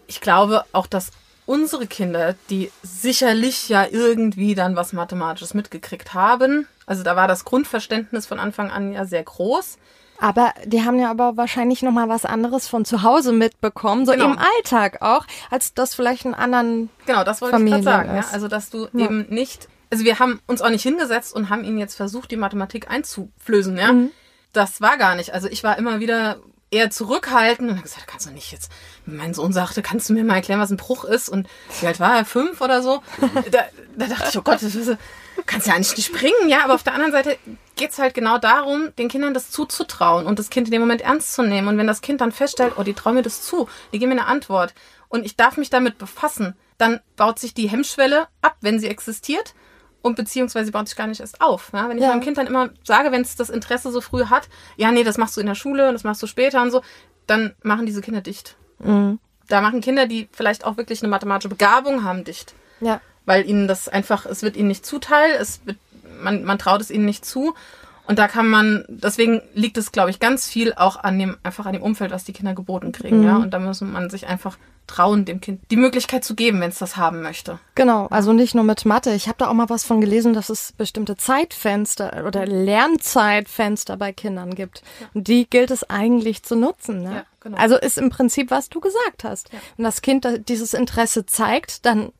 Ich glaube auch, dass unsere Kinder, die sicherlich ja irgendwie dann was Mathematisches mitgekriegt haben, also da war das Grundverständnis von Anfang an ja sehr groß. Aber die haben ja aber wahrscheinlich noch mal was anderes von zu Hause mitbekommen, so Genau. im Alltag auch, als das vielleicht in anderen Genau, das wollte Familien ich gerade sagen. Ja? Also, dass du eben nicht, also wir haben uns auch nicht hingesetzt und haben ihnen jetzt versucht, die Mathematik einzuflößen, ja. Das war gar nicht. Also ich war immer wieder eher zurückhaltend und habe gesagt, kannst du nicht jetzt. Mein Sohn sagte, kannst du mir mal erklären, was ein Bruch ist? Und wie alt war er? Fünf oder so? Da, da dachte ich, oh Gott, das ist, du kannst ja eigentlich nicht springen, ja. Aber auf der anderen Seite geht's halt genau darum, den Kindern das zuzutrauen und das Kind in dem Moment ernst zu nehmen. Und wenn das Kind dann feststellt, oh, die trauen mir das zu, die geben mir eine Antwort und ich darf mich damit befassen, dann baut sich die Hemmschwelle ab, wenn sie existiert und beziehungsweise baut sich gar nicht erst auf. Ja? Wenn ich Ja. meinem Kind dann immer sage, wenn es das Interesse so früh hat, ja, nee, das machst du in der Schule und das machst du später und so, dann machen diese Kinder dicht. Mhm. Da machen Kinder, die vielleicht auch wirklich eine mathematische Begabung haben, dicht. Ja. Weil ihnen das einfach, es wird ihnen nicht zuteil, es wird, man, man traut es ihnen nicht zu. Und da kann man, deswegen liegt es, glaube ich, ganz viel auch an dem, einfach an dem Umfeld, was die Kinder geboten kriegen, Mhm. ja. Und da muss man sich einfach trauen, dem Kind die Möglichkeit zu geben, wenn es das haben möchte. Genau, also nicht nur mit Mathe. Ich habe da auch mal was von gelesen, dass es bestimmte Zeitfenster oder Lernzeitfenster bei Kindern gibt. Und die gilt es eigentlich zu nutzen. Ne? Ja, genau. Also ist im Prinzip, was du gesagt hast. Wenn das Kind dieses Interesse zeigt, dann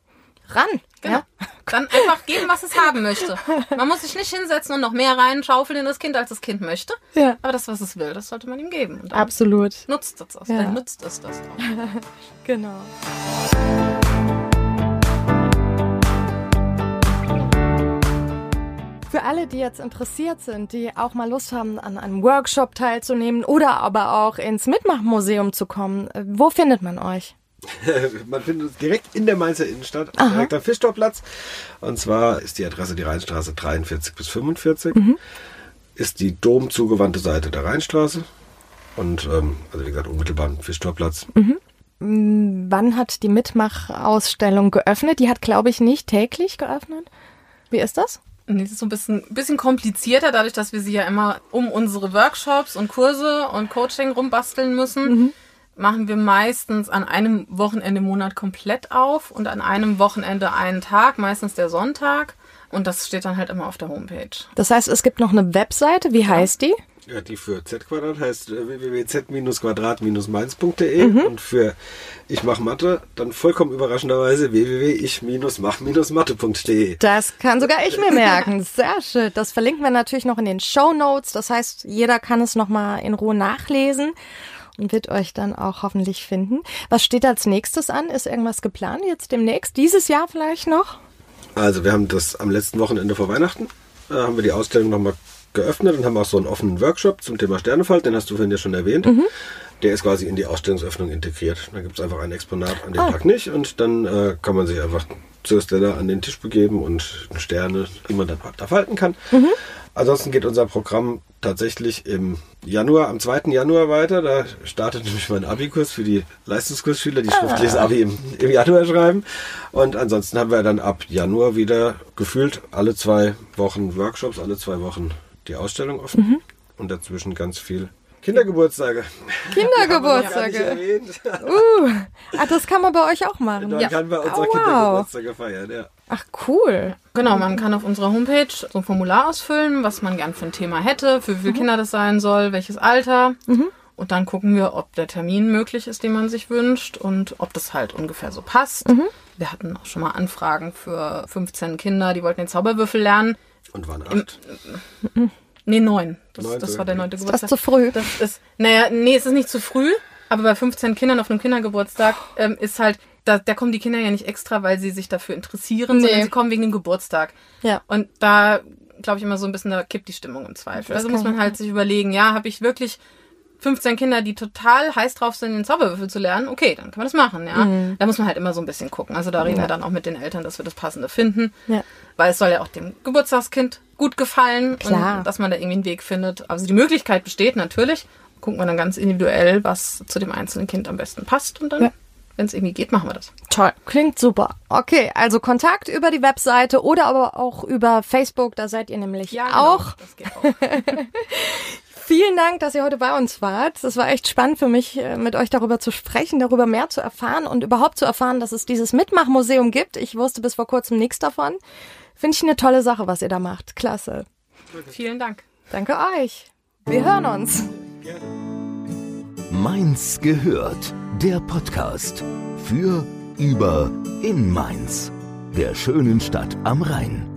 ran. Genau. Ja? [LAUGHS] Dann einfach geben, was es haben möchte. Man muss sich nicht hinsetzen und noch mehr reinschaufeln in das Kind, als das Kind möchte. Ja. Aber das, was es will, das sollte man ihm geben. Und Absolut. nutzt es das. Ja. Dann nutzt es das auch. [LAUGHS] Genau. Für alle, die jetzt interessiert sind, die auch mal Lust haben, an einem Workshop teilzunehmen oder aber auch ins Mitmachmuseum zu kommen, wo findet man euch? [LAUGHS] Man findet uns direkt in der Mainzer Innenstadt, direkt am Fischtorplatz. Und zwar ist die Adresse die Rheinstraße 43 bis 45. Ist die domzugewandte Seite der Rheinstraße. Und ähm, also wie gesagt, unmittelbar am Fischtorplatz. Wann hat die Mitmachausstellung geöffnet? Die hat, glaube ich, nicht täglich geöffnet. Wie ist das? Nee, das ist so ein bisschen, bisschen komplizierter, dadurch, dass wir sie ja immer um unsere Workshops und Kurse und Coaching rumbasteln müssen, machen wir meistens an einem Wochenende im Monat komplett auf und an einem Wochenende einen Tag, meistens der Sonntag. Und das steht dann halt immer auf der Homepage. Das heißt, es gibt noch eine Webseite. Wie heißt die? Ja, die für Z-Quadrat heißt äh, www.z-quadrat-mainz.de und für Ich mach Mathe dann vollkommen überraschenderweise www.ich-mach-mathe.de. Das kann sogar ich mir merken. Sehr schön. Das verlinken wir natürlich noch in den Show Notes. Das heißt, jeder kann es nochmal in Ruhe nachlesen und wird euch dann auch hoffentlich finden. Was steht als nächstes an? Ist irgendwas geplant jetzt demnächst? Dieses Jahr vielleicht noch? Also wir haben das am letzten Wochenende vor Weihnachten, äh, haben wir die Ausstellung nochmal geöffnet und haben auch so einen offenen Workshop zum Thema Sternefalt, den hast du vorhin ja schon erwähnt. Der ist quasi in die Ausstellungsöffnung integriert. Da gibt es einfach ein Exponat an dem Tag nicht und dann äh, kann man sich einfach zur Stella an den Tisch begeben und Sterne, die man dann da falten kann. Ansonsten geht unser Programm tatsächlich im Januar, am 2. Januar weiter. Da startet [LAUGHS] nämlich mein Abi-Kurs für die Leistungskursschüler, die schriftliches Abi im, im Januar schreiben. Und ansonsten haben wir dann ab Januar wieder gefühlt alle zwei Wochen Workshops, alle zwei Wochen die Ausstellung offen. Und dazwischen ganz viel Kindergeburtstage. Kindergeburtstage. [LAUGHS] Uh, ah, das kann man bei euch auch machen. Dann kann bei unserer Oh, wow. Kindergeburtstage feiern, ja. Ach, cool. Genau, man kann auf unserer Homepage so ein Formular ausfüllen, was man gern für ein Thema hätte, für wie viele Kinder das sein soll, welches Alter. Und dann gucken wir, ob der Termin möglich ist, den man sich wünscht und ob das halt ungefähr so passt. Wir hatten auch schon mal Anfragen für 15 Kinder, die wollten den Zauberwürfel lernen. Und waren acht. Nee, neun. Das, Neun, das war der neunte Das Geburtstag. zu früh. Das ist, naja, nee, es ist nicht zu früh, aber bei 15 Kindern auf einem Kindergeburtstag ähm, ist halt, da, da kommen die Kinder ja nicht extra, weil sie sich dafür interessieren, Nee. sondern sie kommen wegen dem Geburtstag. Ja. Und da glaube ich immer so ein bisschen, da kippt die Stimmung im Zweifel. Das Also muss man halt sich überlegen, ja, habe ich wirklich 15 Kinder, die total heiß drauf sind, den Zauberwürfel zu lernen, okay, dann kann man das machen, ja. Mhm. Da muss man halt immer so ein bisschen gucken. Also da reden wir dann auch mit den Eltern, dass wir das Passende finden. Ja. Weil es soll ja auch dem Geburtstagskind gut gefallen Klar. und dass man da irgendwie einen Weg findet. Also die Möglichkeit besteht natürlich. Gucken wir dann ganz individuell, was zu dem einzelnen Kind am besten passt und dann, Ja. Wenn es irgendwie geht, machen wir das. Toll, klingt super. Okay, also Kontakt über die Webseite oder aber auch über Facebook, da seid ihr nämlich auch. genau. Das geht auch. [LAUGHS] Vielen Dank, dass ihr heute bei uns wart. Das war echt spannend für mich, äh, mit euch darüber zu sprechen, darüber mehr zu erfahren und überhaupt zu erfahren, dass es dieses Mitmachmuseum gibt. Ich wusste bis vor kurzem nichts davon. Finde ich eine tolle Sache, was ihr da macht. Klasse. Vielen Dank. Danke euch. Wir hören uns. Mainz gehört. Der Podcast für, über, in Mainz. Der schönen Stadt am Rhein.